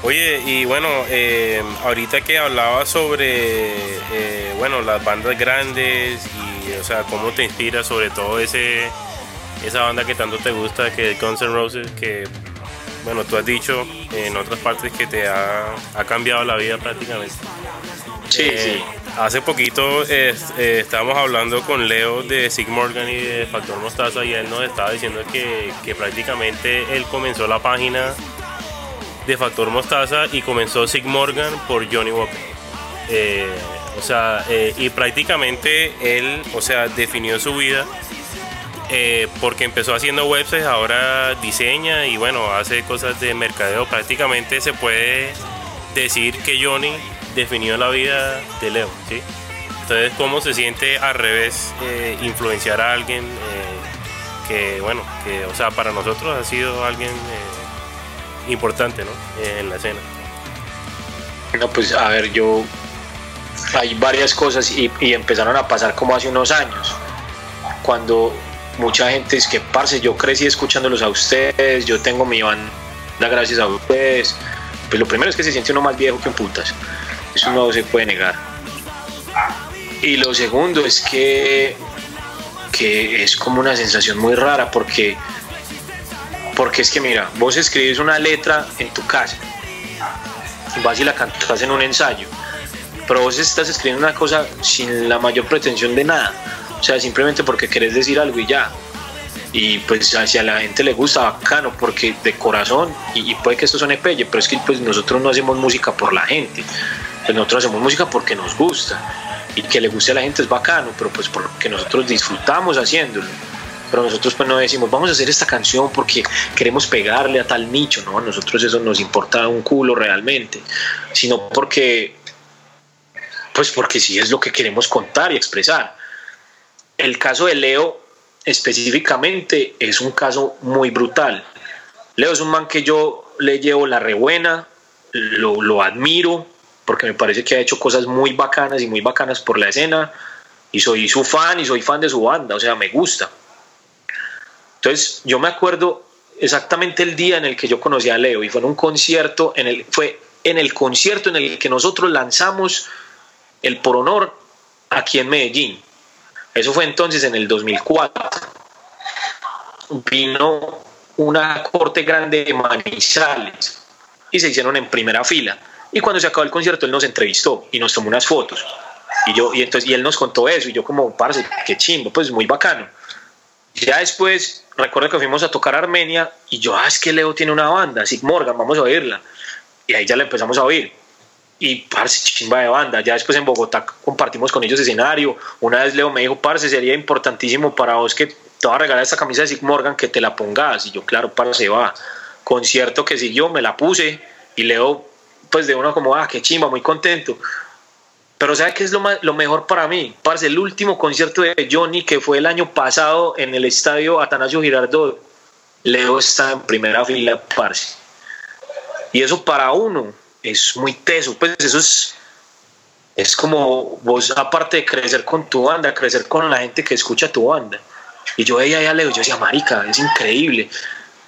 Oye, y bueno, eh, ahorita que hablaba sobre, eh, bueno, las bandas grandes y, o sea, cómo te inspira sobre todo ese, esa banda que tanto te gusta, que es Guns N' Roses, que, bueno, tú has dicho en otras partes que te ha, cambiado la vida prácticamente. Sí, eh, sí. Hace poquito estábamos hablando con Leo de Sig Morgan y de Factor Mostaza y él nos estaba diciendo que, que prácticamente él comenzó la página de Factor Mostaza y comenzó Sig Morgan por Johnny Walker. Eh, o sea, eh, y prácticamente él, o sea, definió su vida eh, porque empezó haciendo websites, ahora diseña y bueno, hace cosas de mercadeo. Prácticamente se puede decir que Johnny definió la vida de Leo, ¿sí? Entonces, ¿cómo se siente al revés influenciar a alguien que, bueno, que, o sea, para nosotros ha sido alguien importante ¿no? en la escena. No, pues a ver, yo hay varias cosas y, empezaron a pasar como hace unos años, cuando mucha gente es que, parce, yo crecí escuchándolos a ustedes, yo tengo mi banda gracias a ustedes, pues lo primero es que se siente uno más viejo que un putas, eso no se puede negar. Y lo segundo es que, que es como una sensación muy rara porque, porque es que mira, vos escribes una letra en tu casa, vas y la cantas en un ensayo, pero vos estás escribiendo una cosa sin la mayor pretensión de nada, o sea, simplemente porque querés decir algo y ya. Y pues hacia la gente le gusta bacano porque de corazón, y, puede que esto suene pelle, pero es que pues nosotros no hacemos música por la gente, pues nosotros hacemos música porque nos gusta y que le guste a la gente es bacano, pero pues porque nosotros disfrutamos haciéndolo. Pero nosotros pues no decimos, vamos a hacer esta canción porque queremos pegarle a tal nicho, no, a nosotros eso nos importa un culo realmente, sino porque, pues porque sí es lo que queremos contar y expresar. El caso de Leo específicamente es un caso muy brutal. Leo es un man que yo le llevo la rebuena, lo, lo admiro, porque me parece que ha hecho cosas muy bacanas y muy bacanas por la escena y soy su fan y soy fan de su banda, o sea, me gusta. Entonces, yo me acuerdo exactamente el día en el que yo conocí a Leo y fue en un concierto, en el, fue en el concierto en el que nosotros lanzamos el Por Honor aquí en Medellín. Eso fue entonces en el 2004. Vino una corte grande de Manizales y se hicieron en primera fila y cuando se acabó el concierto, él nos entrevistó y nos tomó unas fotos. Y, yo, y, entonces, y él nos contó eso. Y yo, como, parce, qué chimbo, pues muy bacano. Ya después, recuerdo que fuimos a tocar Armenia. Y yo, ah, es que Leo tiene una banda, Sig Morgan, vamos a oírla. Y ahí ya la empezamos a oír. Y, parce, chimba de banda. Ya después en Bogotá compartimos con ellos escenario. Una vez Leo me dijo, parce, sería importantísimo para vos que te va a regalar esta camisa de Sig Morgan, que te la pongas. Y yo, claro, parce, va. Concierto que siguió, me la puse. Y Leo pues de uno como, ah, qué chimba, muy contento. Pero ¿sabe qué es lo, lo mejor para mí? Parce, el último concierto de Johnny, que fue el año pasado en el estadio Atanasio Girardot, Leo está en primera fila, parce. Y eso para uno es muy teso, pues eso es, es como vos, aparte de crecer con tu banda, crecer con la gente que escucha tu banda. Y yo veía a Leo, yo decía, marica, es increíble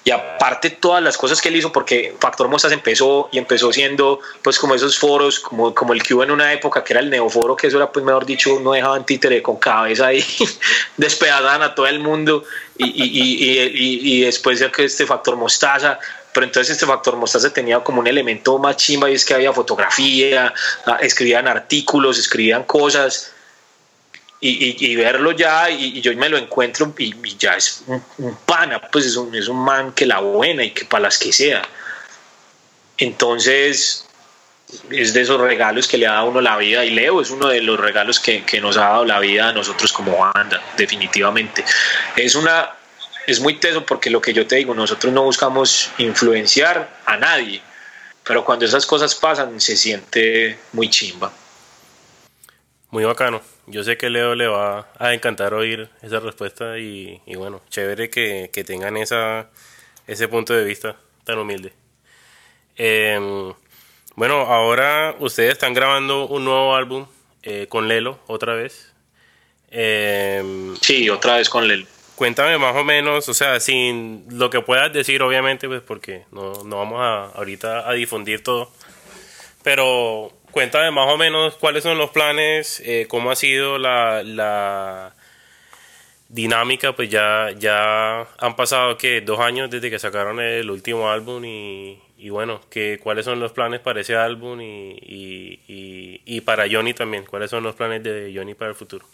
y aparte todas las cosas que él hizo, porque Factor Mostas empezó y empezó siendo pues como esos foros, como, como el que hubo en una época que era el neoforo, que eso era pues mejor dicho, no dejaban títere con cabeza ahí, (laughs) despedazaban a todo el mundo y, y, y, y después de que este Factor Mostaza, pero entonces este factor mostaza tenía como un elemento más chimba y es que había fotografía, ah, escribían artículos, escribían cosas y, verlo ya y, yo me lo encuentro y, ya es un, pana, pues es un, es un man que la buena y que para las que sea. Entonces es de esos regalos que le ha dado uno la vida y Leo es uno de los regalos que, que nos ha dado la vida a nosotros como banda, definitivamente. Es una es muy teso porque lo que yo te digo, nosotros no buscamos influenciar a nadie, pero cuando esas cosas pasan se siente muy chimba. Muy bacano. Yo sé que Leo le va a encantar oír esa respuesta y, bueno, chévere que, tengan esa, ese punto de vista tan humilde. Em, bueno, ahora ustedes están grabando un nuevo álbum eh, con Lelo otra vez. Em, sí, otra vez con Lelo. Cuéntame más o menos, o sea, sin lo que puedas decir, obviamente, pues porque no, no vamos a ahorita a difundir todo. Pero cuéntame más o menos cuáles son los planes, eh, cómo ha sido la, dinámica, pues ya, ya han pasado que dos años desde que sacaron el último álbum y, bueno, que, cuáles son los planes para ese álbum y, y, para Johnny también, cuáles son los planes de Johnny para el futuro.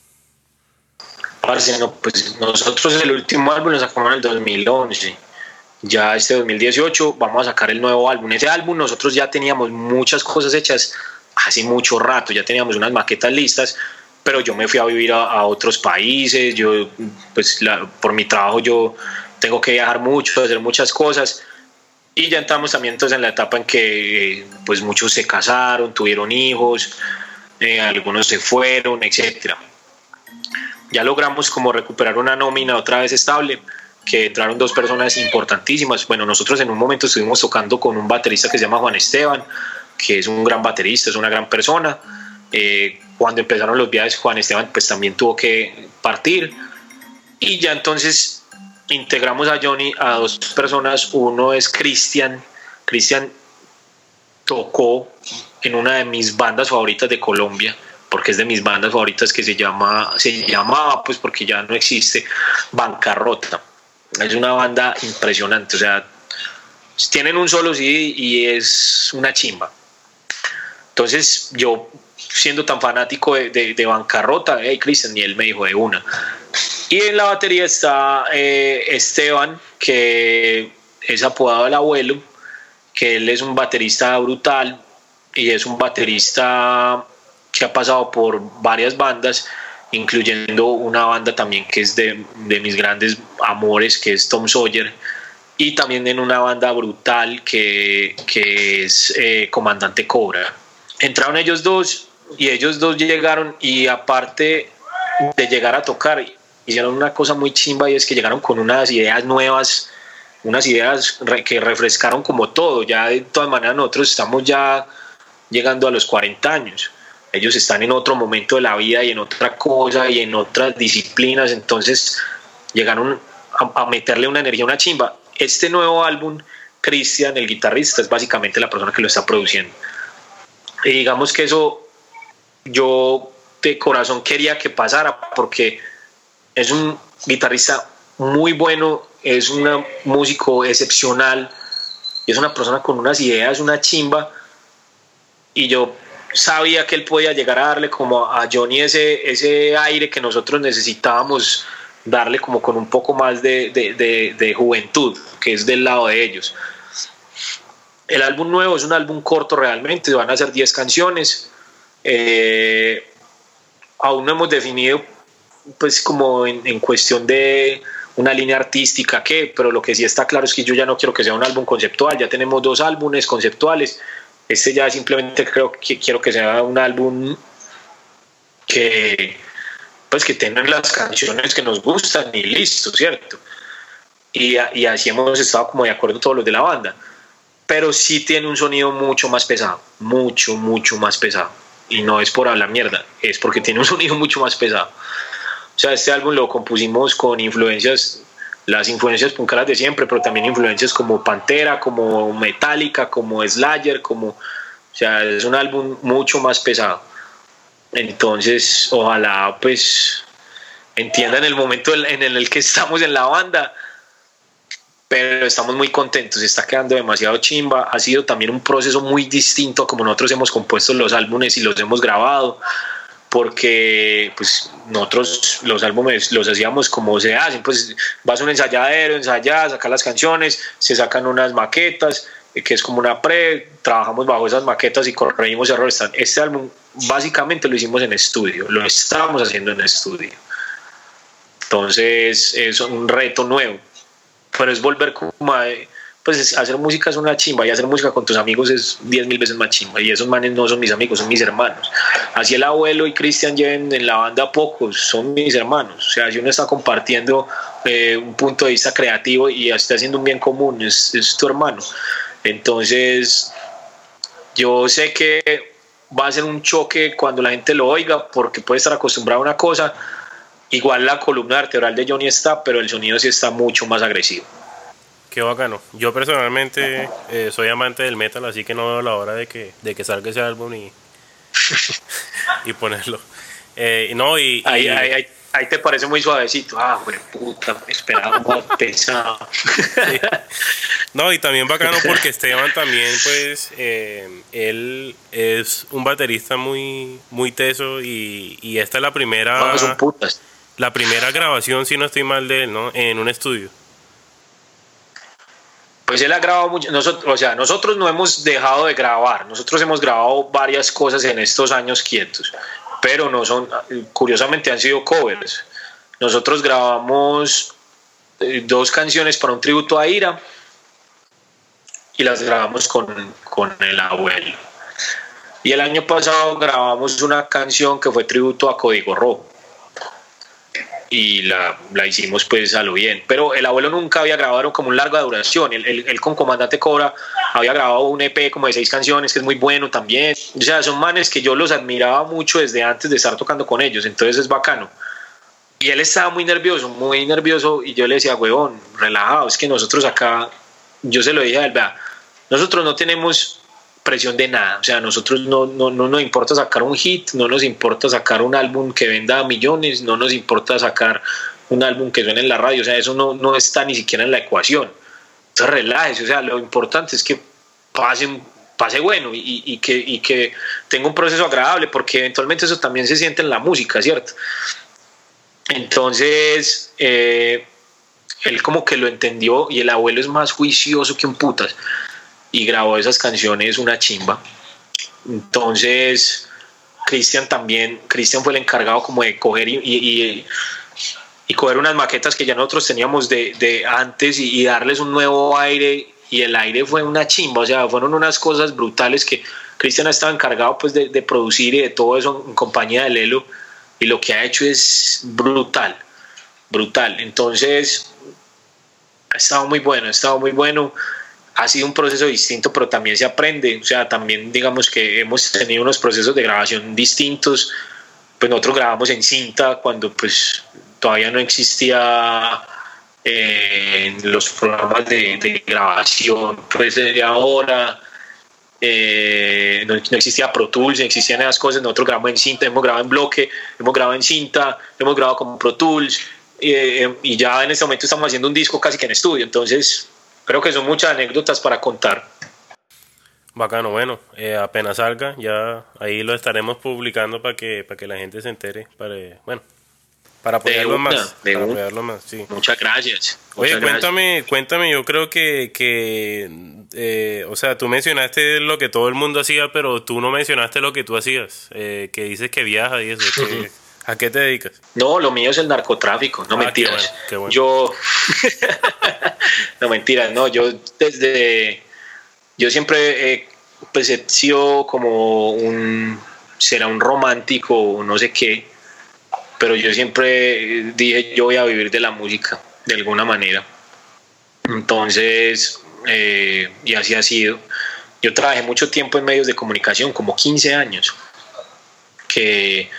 Pues nosotros el último álbum lo sacamos en el 2011 ya este 2018 vamos a sacar el nuevo álbum. Ese álbum nosotros ya teníamos muchas cosas hechas hace mucho rato, ya teníamos unas maquetas listas, pero yo me fui a vivir a, otros países, yo pues por mi trabajo yo tengo que viajar mucho, hacer muchas cosas y ya entramos también entonces en la etapa en que pues muchos se casaron, tuvieron hijos, eh, algunos se fueron, etcétera. Ya logramos como recuperar una nómina otra vez estable, que entraron dos personas importantísimas. Bueno, nosotros en un momento estuvimos tocando con un baterista que se llama Juan Esteban, que es un gran baterista, es una gran persona. Eh, cuando empezaron los viajes, Juan Esteban pues también tuvo que partir. Y ya entonces integramos a Johnny a dos personas. Uno es Cristian. Cristian tocó en una de mis bandas favoritas de Colombia, porque es de mis bandas favoritas que se llama, se llamaba, pues porque ya no existe, Bancarrota. Es una banda impresionante, o sea, tienen un solo CD y es una chimba. Entonces yo, siendo tan fanático de, de, Bancarrota, hey Cristian, y él me dijo de una. Y en la batería está eh, Esteban, que es apodado el abuelo, que él es un baterista brutal y es un baterista que ha pasado por varias bandas, incluyendo una banda también que es de, mis grandes amores, que es Tom Sawyer, y también en una banda brutal que, es eh, Comandante Cobra. Entraron ellos dos y ellos dos llegaron y aparte de llegar a tocar, hicieron una cosa muy chimba y es que llegaron con unas ideas nuevas, unas ideas que refrescaron como todo. Ya de todas maneras nosotros estamos ya llegando a los 40 años ellos están en otro momento de la vida y en otra cosa y en otras disciplinas, entonces llegaron a, meterle una energía, una chimba. Este nuevo álbum, Cristian, el guitarrista, es básicamente la persona que lo está produciendo. Y digamos que eso yo de corazón quería que pasara porque es un guitarrista muy bueno, es un músico excepcional, es una persona con unas ideas, una chimba, y yo sabía que él podía llegar a darle como a Johnny ese, ese aire que nosotros necesitábamos darle como con un poco más de, de, juventud, que es del lado de ellos. El álbum nuevo es un álbum corto realmente, van a ser 10 canciones. Eh, aún no hemos definido, pues como en, en, cuestión de una línea artística qué, pero lo que sí está claro es que yo ya no quiero que sea un álbum conceptual, ya tenemos dos álbumes conceptuales este ya simplemente creo que quiero que sea un álbum que pues que tengan las canciones que nos gustan y listo, ¿cierto? Y, y así hemos estado como de acuerdo todos los de la banda. Pero sí tiene un sonido mucho más pesado, mucho, mucho más pesado. Y no es por hablar mierda, es porque tiene un (laughs) sonido mucho más pesado. O sea, este álbum lo compusimos con influencias las influencias punkeras de siempre, pero también influencias como Pantera, como Metallica, como Slayer, como, o sea, es un álbum mucho más pesado. Entonces, ojalá pues entiendan el momento en el que estamos en la banda, pero estamos muy contentos, está quedando demasiado chimba, ha sido también un proceso muy distinto a como nosotros hemos compuesto los álbumes y los hemos grabado porque pues nosotros los álbumes los hacíamos como se hacen, pues vas a un ensayadero, ensayas, sacas las canciones, se sacan unas maquetas, eh, que es como una pre, trabajamos bajo esas maquetas y corregimos errores. Este álbum básicamente lo hicimos en estudio, lo estábamos haciendo en estudio. Entonces es un reto nuevo, pero es volver como a, pues hacer música es una chimba y hacer música con tus amigos es diez mil veces más chimba y esos manes no son mis amigos, son mis hermanos. Así el abuelo y Cristian lleven en la banda pocos, son mis hermanos. O sea, si uno está compartiendo eh, un punto de vista creativo y está haciendo un bien común, es, es tu hermano. Entonces, yo sé que va a ser un choque cuando la gente lo oiga porque puede estar acostumbrado a una cosa. Igual la columna vertebral de Johnny está, pero el sonido sí está mucho más agresivo. Qué bacano. Yo personalmente eh, soy amante del metal, así que no veo la hora de que, de que salga ese álbum y, (laughs) y ponerlo. Eh, no, y, ahí, ahí, ahí, te parece muy suavecito. Ah, güey, puta, esperaba pesado. No, y también bacano porque Esteban también, pues, eh, él es un baterista muy, muy teso y, y esta es la primera. son putas. La primera grabación, si no estoy mal de él, ¿no? En un estudio pues él ha grabado mucho, nosotros, o sea, nosotros no hemos dejado de grabar, nosotros hemos grabado varias cosas en estos años quietos, pero no son, curiosamente han sido covers. Nosotros grabamos eh, dos canciones para un tributo a Ira y las grabamos con, con el abuelo. Y el año pasado grabamos una canción que fue tributo a Código Rojo y la, la, hicimos pues a lo bien. Pero el abuelo nunca había grabado como un larga duración. Él, con Comandante Cobra había grabado un EP como de seis canciones, que es muy bueno también. O sea, son manes que yo los admiraba mucho desde antes de estar tocando con ellos, entonces es bacano. Y él estaba muy nervioso, muy nervioso, y yo le decía, huevón, relajado, es que nosotros acá, yo se lo dije a él, vea, nosotros no tenemos presión de nada. O sea, a nosotros no, no, no, nos importa sacar un hit, no nos importa sacar un álbum que venda millones, no nos importa sacar un álbum que suene en la radio. O sea, eso no, no está ni siquiera en la ecuación. Entonces, relájese. O sea, lo importante es que pasen pase bueno y, que, y que tenga un proceso agradable, porque eventualmente eso también se siente en la música, ¿cierto? Entonces, eh, él como que lo entendió y el abuelo es más juicioso que un putas y grabó esas canciones una chimba. Entonces, Cristian también, Cristian fue el encargado como de coger y, y, y, coger unas maquetas que ya nosotros teníamos de, de antes y, darles un nuevo aire y el aire fue una chimba, o sea, fueron unas cosas brutales que Cristian estaba encargado pues de, de producir y de todo eso en compañía de Lelo y lo que ha hecho es brutal, brutal. Entonces, ha estado muy bueno, ha estado muy bueno. Ha sido un proceso distinto, pero también se aprende. O sea, también digamos que hemos tenido unos procesos de grabación distintos. Pues nosotros grabamos en cinta cuando pues todavía no existía eh, los programas de, de, grabación pues de ahora eh, no, existía Pro Tools, no existían esas cosas, nosotros grabamos en cinta, hemos grabado en bloque, hemos grabado en cinta, hemos grabado con Pro Tools eh, y ya en este momento estamos haciendo un disco casi que en estudio, entonces creo que son muchas anécdotas para contar. Bacano, bueno, eh, apenas salga, ya ahí lo estaremos publicando para que, para que la gente se entere, para, bueno, para apoyarlo más. para más, sí. Muchas gracias. Oye, cuéntame, cuéntame, yo creo que, que eh, o sea, tú mencionaste lo que todo el mundo hacía, pero tú no mencionaste lo que tú hacías, eh, que dices que viajas y eso. (laughs) ¿A qué te dedicas? No, lo mío es el narcotráfico, no ah, mentiras. Yo, (laughs) no mentiras, no, yo desde, yo siempre he, pues he sido como un, será un romántico, no sé qué, pero yo siempre dije, yo voy a vivir de la música, de alguna manera. Entonces, eh, y así ha sido. Yo trabajé mucho tiempo en medios de comunicación, como 15 años, que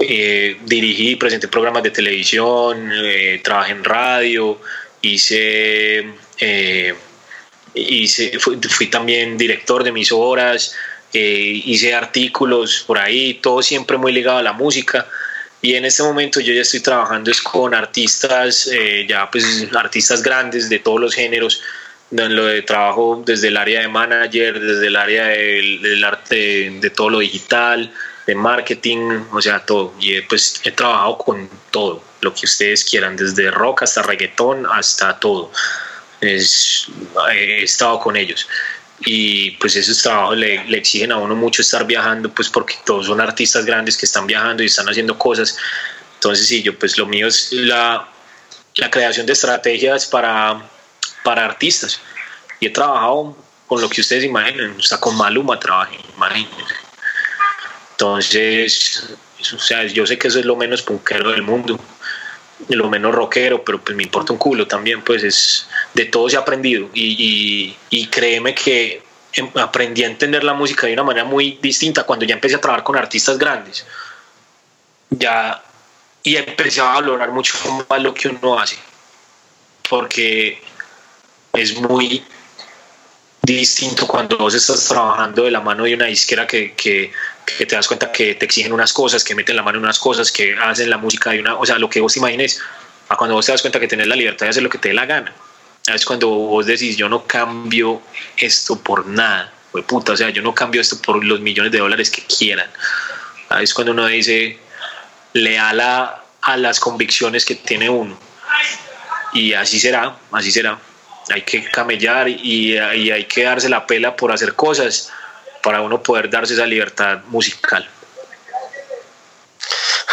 eh, dirigí, presenté programas de televisión, eh, trabajé en radio, hice, hice fui, también director de emisoras, hice artículos por ahí, todo siempre muy ligado a la música. Y en este momento yo ya estoy trabajando es con artistas, eh, ya pues artistas grandes de todos los géneros, en lo de trabajo desde el área de manager, desde el área del, arte, de, todo lo digital, marketing, o sea, todo. Y pues he trabajado con todo, lo que ustedes quieran, desde rock hasta reggaetón, hasta todo. Es, he estado con ellos y pues esos trabajos le, le, exigen a uno mucho estar viajando, pues porque todos son artistas grandes que están viajando y están haciendo cosas. Entonces sí, yo pues lo mío es la, la creación de estrategias para, para artistas. Y he trabajado con lo que ustedes imaginen, o sea, con Maluma trabajé, imagínense. Entonces, o sea, yo sé que eso es lo menos punkero del mundo, lo menos rockero, pero pues me importa un culo también, pues es de todo se ha aprendido y, y, créeme que em, aprendí a entender la música de una manera muy distinta cuando ya empecé a trabajar con artistas grandes. Ya, y empecé a valorar mucho más lo que uno hace, porque es muy distinto cuando vos estás trabajando de la mano de una disquera que, que, que, te das cuenta que te exigen unas cosas, que meten la mano en unas cosas, que hacen la música de una, o sea, lo que vos te imagines, a cuando vos te das cuenta que tenés la libertad de hacer lo que te dé la gana. Es cuando vos decís, yo no cambio esto por nada, fue puta, o sea, yo no cambio esto por los millones de dólares que quieran. Es cuando uno dice, leal a, a las convicciones que tiene uno. Y así será, así será. Hay que camellar y, y hay que darse la pela por hacer cosas para uno poder darse esa libertad musical.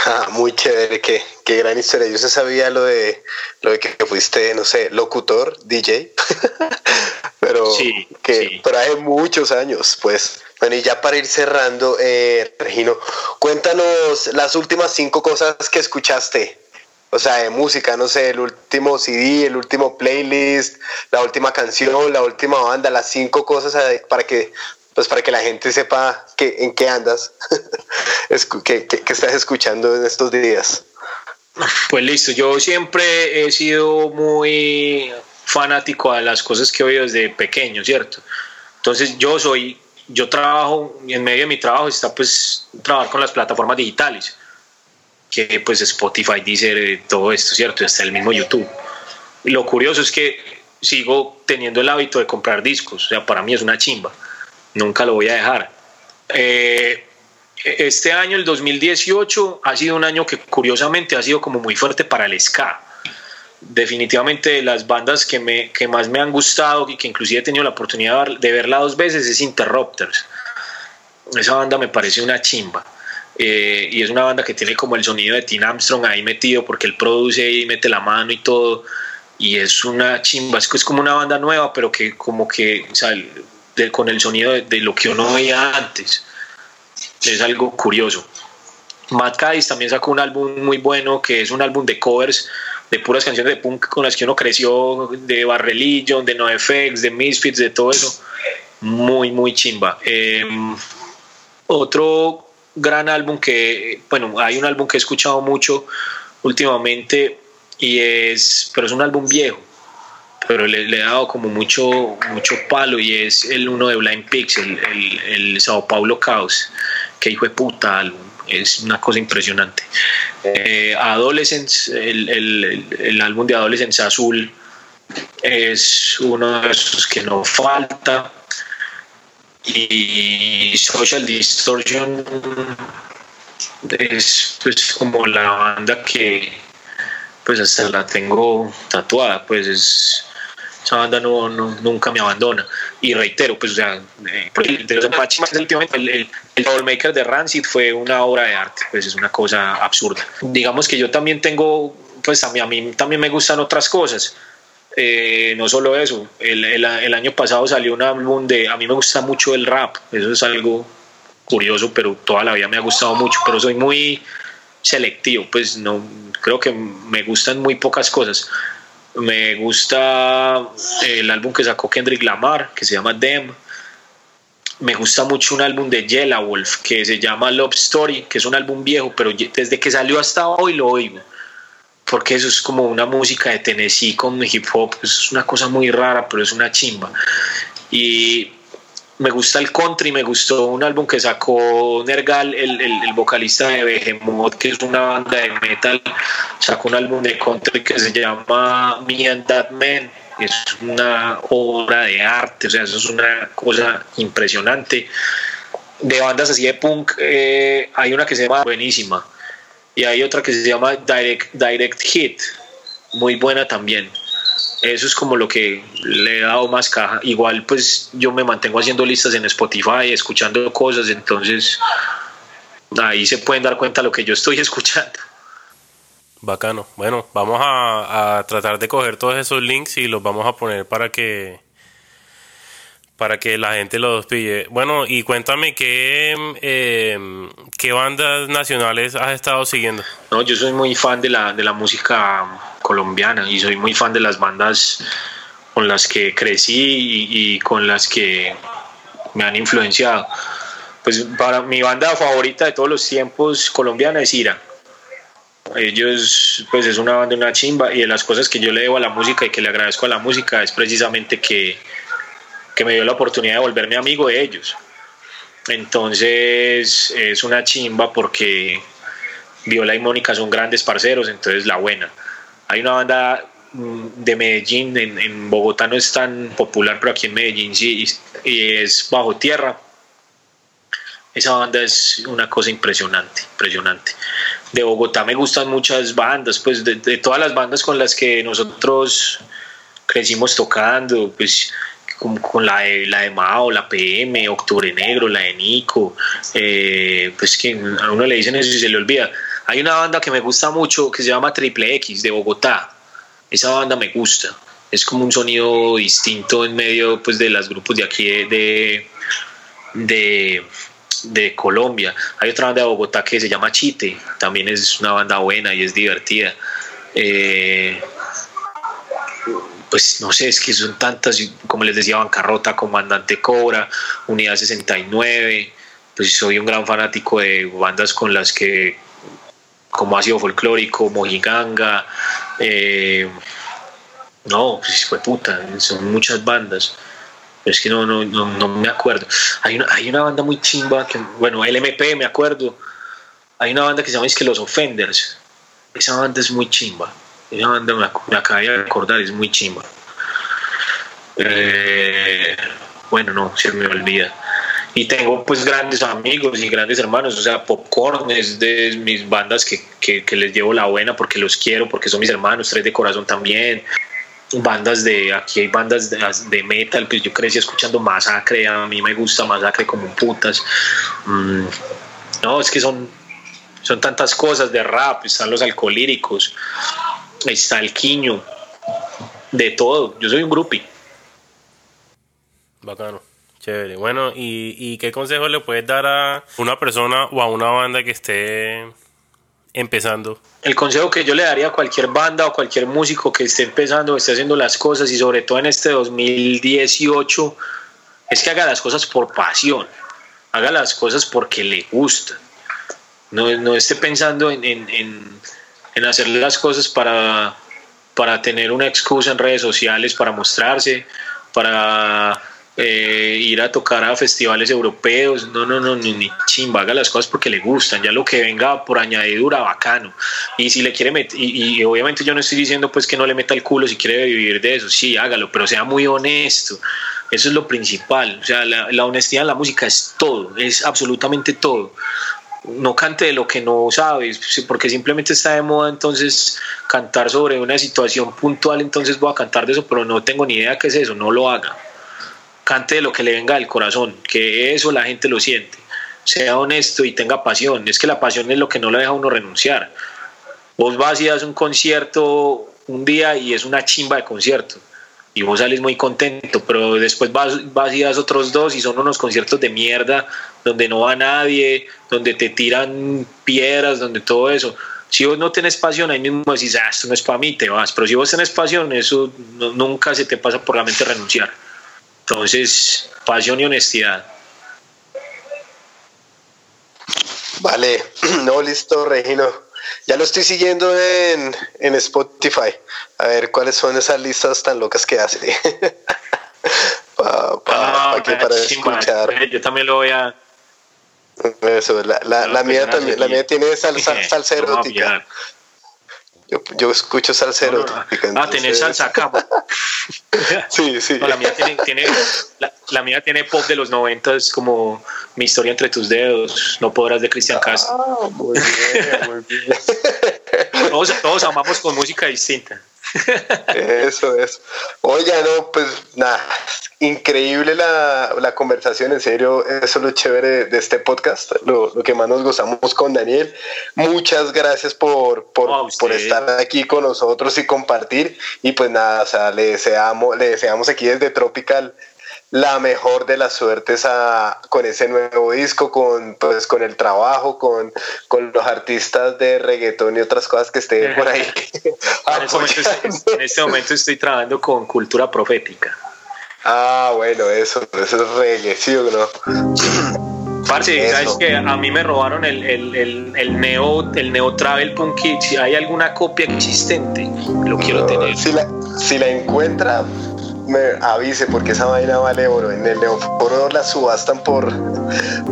Ah, muy chévere, qué, qué gran historia. Yo se sabía lo de lo de que fuiste, no sé, locutor, DJ, (laughs) pero que pero hace muchos años, pues. Bueno, y ya para ir cerrando, eh, Regino, cuéntanos las últimas cinco cosas que escuchaste. O sea, de música, no sé, el último CD, el último playlist, la última canción, la última banda, las cinco cosas eh, para que pues para que la gente sepa que, en qué andas, (laughs) que, estás escuchando en estos días. Pues listo, yo siempre he sido muy fanático a las cosas que oído desde pequeño, ¿cierto? Entonces yo soy yo trabajo, en medio de mi trabajo está pues trabajar con las plataformas digitales, que pues Spotify, Deezer, todo esto, ¿cierto? Y hasta el mismo YouTube. Y lo curioso es que sigo teniendo el hábito de comprar discos, o sea, para mí es una chimba, nunca lo voy a dejar. Eh, este año, el 2018, ha sido un año que curiosamente ha sido como muy fuerte para el ska. Definitivamente las bandas que, me, que más me han gustado y que inclusive he tenido la oportunidad de verla dos veces es Interrupters. Esa banda me parece una chimba. Eh, y es una banda que tiene como el sonido de Tim Armstrong ahí metido porque él produce y mete la mano y todo. Y es una chimba, es, como una banda nueva, pero que como que con el sonido de, lo que uno veía antes es algo curioso. Matt Cadiz también sacó un álbum muy bueno que es un álbum de covers de puras canciones de punk con las que uno creció, de Barreligion, de NoFX, de Misfits, de todo eso. Muy, muy chimba. Em, otro gran álbum que, bueno, hay un álbum que he escuchado mucho últimamente y es, pero es un álbum viejo, pero le, he dado como mucho, mucho palo y es el uno de Blind Pigs, el, el Sao Paulo Chaos que hijo de puta álbum, es una cosa impresionante. Eh, Adolescence, el, el, el, álbum de Adolescence Azul es uno de esos que no falta. Y Social Distortion es pues como la banda que pues hasta la tengo tatuada, pues es esa banda no, nunca me abandona. Y reitero, pues, o sea, eh, de los el, el, el de Rancid fue una obra de arte, pues es una cosa absurda. Digamos que yo también tengo, pues a mí, a mí también me gustan otras cosas. Eh, no solo eso, el, el, el, año pasado salió un álbum de, a mí me gusta mucho el rap, eso es algo curioso, pero toda la vida me ha gustado mucho, pero soy muy selectivo, pues no, creo que me gustan muy pocas cosas me gusta el álbum que sacó Kendrick Lamar, que se llama Dem. Me gusta mucho un álbum de Yellow Wolf que se llama Love Story, que es un álbum viejo, pero desde que salió hasta hoy lo oigo. Porque eso es como una música de Tennessee con hip hop. Es una cosa muy rara, pero es una chimba. Y me gusta el country, me gustó un álbum que sacó Nergal, el, el, vocalista de Behemoth, que es una banda de metal, sacó un álbum de country que se llama Me and That Man, es una obra de arte, o sea, eso es una cosa impresionante. De bandas así de punk, eh, hay una que se llama Buenísima, y hay otra que se llama Direct, Direct Hit, muy buena también eso es como lo que le he dado más caja. Igual pues yo me mantengo haciendo listas en Spotify, escuchando cosas, entonces ahí se pueden dar cuenta lo que yo estoy (laughs) escuchando. Bacano. Bueno, vamos a, tratar de coger todos esos links y los vamos a poner para que para que la gente los pille. Bueno, y cuéntame qué, em, qué bandas nacionales has estado siguiendo. No, yo soy muy fan de la, de la música colombiana y soy muy fan de las bandas con las que crecí y, con las que me han influenciado. Pues para mi banda favorita de todos los tiempos colombiana es Ira. Ellos, pues es una banda, una chimba y de las cosas que yo le debo a la música y que le agradezco a la música es precisamente que, que me dio la oportunidad de volverme amigo de ellos. Entonces es una chimba porque Viola y Mónica son grandes parceros, entonces la buena. Hay una banda mm, de Medellín, en, Bogotá no es tan popular, pero aquí en Medellín sí, y es Bajo Tierra. Esa banda es una cosa impresionante, impresionante. De Bogotá me gustan muchas bandas, pues de, todas las bandas con las que nosotros crecimos tocando, pues con, la, de, la de Mao, la PM, Octubre Negro, la de Nico, eh, pues que a uno le dicen eso y se le olvida. Hay una banda que me gusta mucho que se llama Triple X de Bogotá. Esa banda me gusta. Es como un sonido distinto en medio pues, de los grupos de aquí de, de, de Colombia. Hay otra banda de Bogotá que se llama Chite. También es una banda buena y es divertida. Eh, pues no sé, es que son tantas, como les decía, Bancarrota, Comandante Cobra, Unidad 69, pues soy un gran fanático de bandas con las que como ácido folclórico, mojiganga, eh, no, pues fue puta, son muchas bandas. es que no, no, no, me acuerdo. Hay una, hay una banda muy chimba, que, bueno, LMP me acuerdo. Hay una banda que se llama es que Los Offenders. Esa banda es muy chimba. Esa me, acabé de acordar, es muy chimba. Eh, bueno, no, se me olvida. Y tengo pues grandes amigos y grandes hermanos, o sea, Popcorn es de mis bandas que, que, que les llevo la buena porque los quiero, porque son mis hermanos, Tres de Corazón también, bandas de, aquí hay bandas de, metal, pues yo crecí escuchando Masacre, a mí me gusta Masacre como putas. Mm, no, es que son, son tantas cosas de rap, están los alcohólicos, está el quiño, de todo. Yo soy un groupie. Bacano, chévere. Bueno, ¿y, ¿y qué consejo le puedes dar a una persona o a una banda que esté empezando? El consejo que yo le daría a cualquier banda o cualquier músico que esté empezando, o esté haciendo las cosas y sobre todo en este 2018 es que haga las cosas por pasión, haga las cosas porque le gusta. No, no esté pensando en, en, en, hacer las cosas para, para tener una excusa en redes sociales, para mostrarse, para eh, ir a tocar a festivales europeos, no, no, no, ni, ni chimba, haga las cosas porque le gustan, ya lo que venga por añadidura, bacano. Y si le quiere meter, y, obviamente yo no estoy diciendo pues que no le meta el culo si quiere vivir de eso, sí, hágalo, pero sea muy honesto. Eso es lo principal, o sea, la, la honestidad en la música es todo, es absolutamente todo no cante de lo que no sabes, porque simplemente está de moda entonces cantar sobre una situación puntual, entonces voy a cantar de eso, pero no tengo ni idea qué es eso, no lo haga cante de lo que le venga del corazón, que eso la gente lo siente. Sea honesto y tenga pasión. Es que la pasión es lo que no le deja uno renunciar. Vos vas y das un concierto un día y es una chimba de concierto. Y vos sales muy contento, pero después vas, vas y das otros dos y son unos conciertos de mierda donde no va nadie, donde te tiran piedras, donde todo eso. Si vos no tenés pasión, ahí mismo decís, ah, esto no es para mí, te vas. Pero si vos tenés pasión, eso nunca se te pasa por la mente renunciar. Entonces, pasión y honestidad. Vale, (clears throat) no, listo, Regino. Ya lo estoy siguiendo en, en Spotify. A ver cuáles son esas listas tan locas que hace. (laughs) pa, pa, ah, para escuchar. Eh, yo también lo voy a. Eso, la, la, la mía también, la mía tiene salsa, (laughs) salsa erótica. Yo, yo escucho salsero. ah, tenés salsa acá. (laughs) sí, sí. la, mía tiene, tiene la, mía tiene pop de los 90, es como Mi historia entre tus dedos, No podrás de Cristian Castro. Ah, muy bien, muy bien. (laughs) todos, todos amamos con música distinta. Eso es. Oiga, no, pues nada, increíble la, la, conversación, en serio, eso es lo chévere de este podcast, lo, lo que más nos gozamos con Daniel. Muchas gracias por, por, por, estar aquí con nosotros y compartir. Y pues nada, o sea, le deseamos, le deseamos aquí desde Tropical la mejor de las suertes a, con ese nuevo disco, con, pues, con el trabajo, con, con los artistas de reggaetón y otras cosas que estén por ahí. (laughs) (laughs) en, este momento estoy, en, este momento estoy, trabajando con cultura profética. Ah, bueno, eso, eso es reggae, ¿sí o no? (clears throat) Parce, sabes que a mí me robaron el, el, el, el, Neo, el Neo Travel Punk Si hay alguna copia existente, lo quiero tener. Si la, si la encuentra, me avise porque esa vaina vale oro. En el Neoforo la subastan por,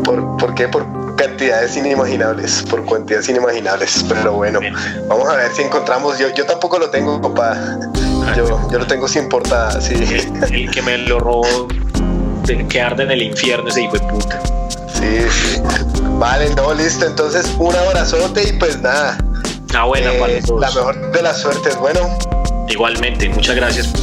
por, ¿por qué? Por cantidades inimaginables, por cuantías inimaginables. Pero bueno, vamos a ver si encontramos. Yo, yo tampoco lo tengo, papá. Yo, yo lo tengo sin portada, sí. El, que me lo robó, que arde en el infierno, ese hijo de puta. Sí, sí. Vale, no, listo. Entonces, un abrazote y pues nada. Ah, buena, eh, La mejor de las suertes, bueno. Igualmente, muchas gracias.